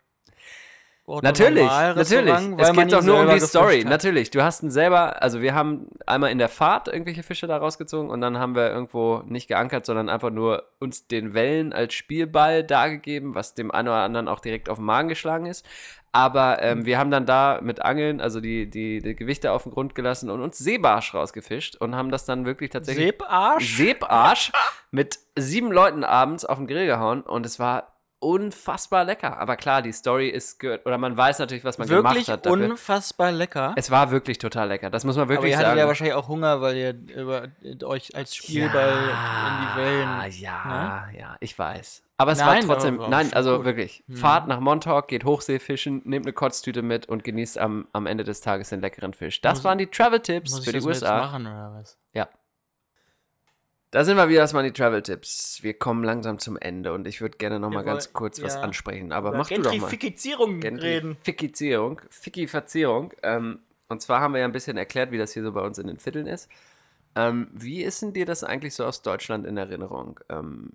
[SPEAKER 2] Natürlich, natürlich.
[SPEAKER 3] weil
[SPEAKER 2] Es geht doch nur um die Story.
[SPEAKER 3] hat?
[SPEAKER 2] Natürlich, du hast ihn selber, also wir haben einmal in der Fahrt irgendwelche Fische da rausgezogen und dann haben wir irgendwo nicht geankert, sondern einfach nur uns den Wellen als Spielball dargegeben, was dem einen oder anderen auch direkt auf den Magen geschlagen ist. Aber ähm, wir haben dann da mit Angeln, also die, die, die Gewichte auf den Grund gelassen und uns Seebarsch rausgefischt und haben das dann wirklich tatsächlich
[SPEAKER 3] Seebarsch?
[SPEAKER 2] Seebarsch mit sieben Leuten abends auf den Grill gehauen und es war unfassbar lecker. Aber klar, die Story ist. Oder man weiß natürlich, was man gemacht
[SPEAKER 3] Wirklich
[SPEAKER 2] hat. Dafür.
[SPEAKER 3] unfassbar lecker.
[SPEAKER 2] Es war wirklich total lecker. Das muss man
[SPEAKER 3] Aber
[SPEAKER 2] wirklich
[SPEAKER 3] ihr hattet
[SPEAKER 2] sagen.
[SPEAKER 3] ja wahrscheinlich auch Hunger, weil ihr über, euch als Spielball in die Wellen.
[SPEAKER 2] Ja,
[SPEAKER 3] ne?
[SPEAKER 2] ja, ja, ich weiß. Aber es
[SPEAKER 3] Nein,
[SPEAKER 2] war trotzdem,
[SPEAKER 3] aber war
[SPEAKER 2] nein, also
[SPEAKER 3] gut.
[SPEAKER 2] wirklich.
[SPEAKER 3] Mhm.
[SPEAKER 2] Fahrt nach Montauk, geht Hochseefischen, nehmt eine Kotztüte mit und genießt am, am Ende des Tages den leckeren Fisch. Das
[SPEAKER 3] Muss-
[SPEAKER 2] waren die Travel-Tipps für die USA.
[SPEAKER 3] machen oder was?
[SPEAKER 2] Ja. Da sind wir wieder, das waren die Travel-Tipps. Wir kommen langsam zum Ende und ich würde gerne noch mal
[SPEAKER 3] Wir
[SPEAKER 2] ganz kurz was
[SPEAKER 3] ja.
[SPEAKER 2] ansprechen. Aber
[SPEAKER 3] Über
[SPEAKER 2] mach du doch mal.
[SPEAKER 3] Gentrifizierung reden.
[SPEAKER 2] Gentrifizierung, Fikifizierung. Ähm, und zwar haben wir ja ein bisschen erklärt, wie das hier so bei uns in den Vierteln ist. Ähm, wie ist denn dir das eigentlich so aus Deutschland in Erinnerung? Ähm,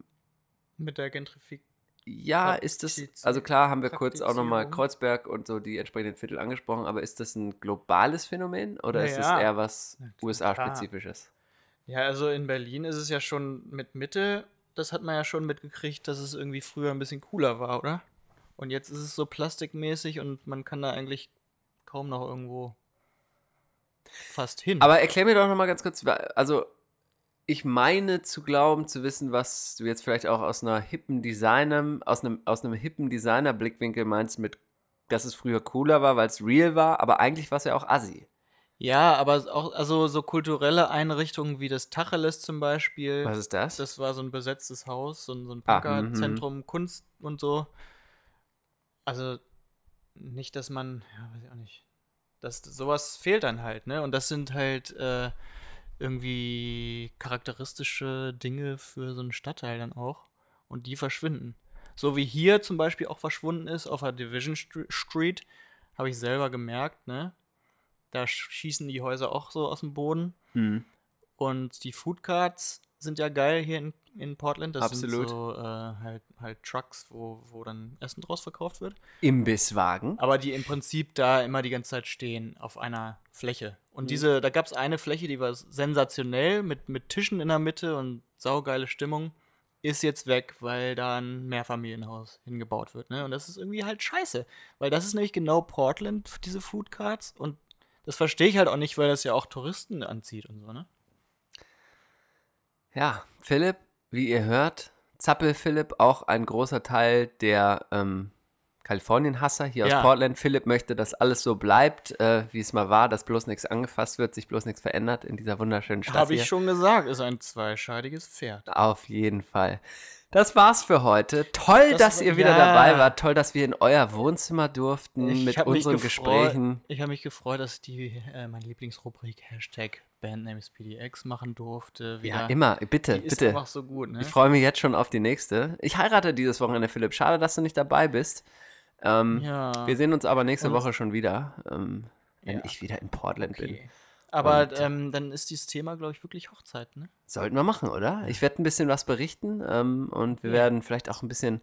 [SPEAKER 3] Mit der Gentrifizierung.
[SPEAKER 2] ja, ist das, also klar haben wir kurz auch nochmal. Kreuzberg und so die entsprechenden Viertel angesprochen, aber ist das ein globales Phänomen oder ist es eher was. USA-spezifisches?
[SPEAKER 3] Ja, also in Berlin ist es ja schon mit Mitte, das hat man ja schon mitgekriegt, dass es irgendwie früher ein bisschen cooler war, oder? Und jetzt ist es so plastikmäßig und man kann da eigentlich kaum noch irgendwo fast hin.
[SPEAKER 2] Aber erklär mir doch nochmal ganz kurz, also ich meine zu glauben, zu wissen, was du jetzt vielleicht auch aus einer hippen Designer, aus einem, aus einem hippen Designer-Blickwinkel meinst mit, dass es früher cooler war, weil es real war, aber eigentlich war es ja auch assi.
[SPEAKER 3] Ja, aber auch also so kulturelle Einrichtungen wie das Tacheles zum Beispiel.
[SPEAKER 2] Was ist das?
[SPEAKER 3] Das war so ein besetztes Haus, so ein, so ein
[SPEAKER 2] Ah,
[SPEAKER 3] Punkerzentrum, Kunst und so. Also nicht, dass man, ja, weiß ich auch nicht. Das, sowas fehlt dann halt, ne? Und das sind halt äh, irgendwie charakteristische Dinge für so einen Stadtteil dann auch. Und die verschwinden. So wie hier zum Beispiel auch verschwunden ist auf der Division Str- Street, habe ich selber gemerkt, ne? Da sch- schießen die Häuser auch so aus dem Boden.
[SPEAKER 2] Hm.
[SPEAKER 3] Und die Food Carts sind ja geil hier in, in Portland. Das
[SPEAKER 2] Absolut.
[SPEAKER 3] sind so äh, halt, halt Trucks, wo, wo dann Essen draus verkauft wird.
[SPEAKER 2] Imbisswagen.
[SPEAKER 3] Aber die im Prinzip da immer die ganze Zeit stehen auf einer Fläche. Und diese, da gab es eine Fläche, die war sensationell mit, mit Tischen in der Mitte und saugeile Stimmung. Ist jetzt weg, weil da ein Mehrfamilienhaus hingebaut wird. Ne? Und das ist irgendwie halt scheiße. Weil das ist nämlich genau Portland, diese Food Carts. Und das verstehe ich halt auch nicht, weil das ja auch Touristen anzieht und so, ne?
[SPEAKER 2] Ja, Philipp, wie ihr hört, Zappel Philipp, auch ein großer Teil der ähm, Kalifornien-Hasser hier
[SPEAKER 3] Ja.
[SPEAKER 2] aus Portland. Philipp möchte, dass alles so bleibt, äh, wie es mal war, dass bloß nichts angefasst wird, sich bloß nichts verändert in dieser wunderschönen Stadt.
[SPEAKER 3] Habe
[SPEAKER 2] hier.
[SPEAKER 3] ich schon gesagt, ist ein zweischeidiges Pferd.
[SPEAKER 2] Auf jeden Fall. Das war's für heute. Toll,
[SPEAKER 3] Das
[SPEAKER 2] dass ihr wieder
[SPEAKER 3] ja.
[SPEAKER 2] dabei wart. Toll, dass wir in euer Wohnzimmer durften mit
[SPEAKER 3] hab mich
[SPEAKER 2] unseren Gesprächen.
[SPEAKER 3] Ich habe mich gefreut, dass ich die, äh, meine Lieblingsrubrik Hashtag Bandnames PDX machen durfte.
[SPEAKER 2] Ja,
[SPEAKER 3] Wieder.
[SPEAKER 2] immer. Bitte,
[SPEAKER 3] Die ist
[SPEAKER 2] bitte.
[SPEAKER 3] einfach so gut, ne?
[SPEAKER 2] Ich freue mich jetzt schon auf die nächste. Ich heirate dieses Wochenende, Philipp. Schade, dass du nicht dabei bist. Ähm,
[SPEAKER 3] Ja.
[SPEAKER 2] Wir sehen uns aber nächste
[SPEAKER 3] Und-
[SPEAKER 2] Woche schon wieder, ähm, wenn
[SPEAKER 3] Ja.
[SPEAKER 2] ich wieder in Portland bin.
[SPEAKER 3] Aber
[SPEAKER 2] Und-
[SPEAKER 3] ähm, dann ist dieses Thema, glaube ich, wirklich Hochzeit, ne?
[SPEAKER 2] Sollten wir machen, oder? Ich werde ein bisschen was berichten ähm, und wir
[SPEAKER 3] Ja.
[SPEAKER 2] werden vielleicht auch ein bisschen,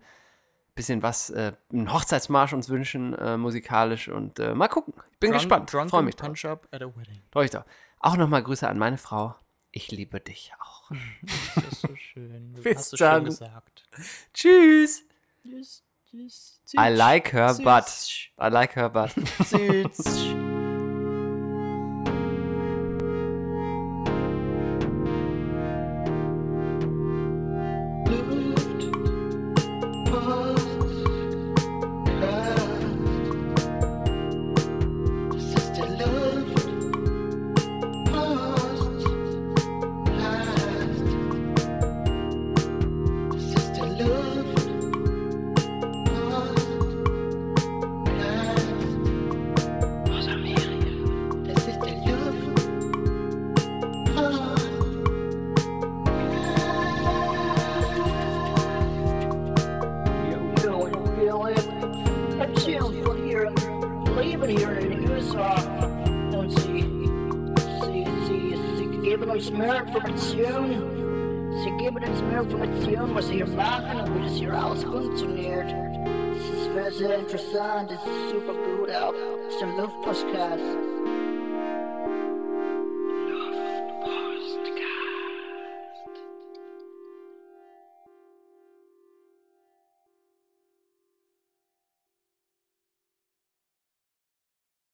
[SPEAKER 2] bisschen was, äh, einen Hochzeitsmarsch uns wünschen, äh, musikalisch und äh, mal gucken. Ich bin
[SPEAKER 3] Drunk-
[SPEAKER 2] gespannt.
[SPEAKER 3] Drunken
[SPEAKER 2] Freue mich drauf.
[SPEAKER 3] Punch Up at a Wedding.
[SPEAKER 2] Freu ich doch. Auch nochmal Grüße an meine Frau. Ich liebe dich auch.
[SPEAKER 3] Das ist so schön.
[SPEAKER 2] Bis
[SPEAKER 3] hast du
[SPEAKER 2] dann.
[SPEAKER 3] schön gesagt.
[SPEAKER 2] Tschüss.
[SPEAKER 3] Tschüss, tschüss,
[SPEAKER 2] I like her butt. I like her butt.
[SPEAKER 3] Süß.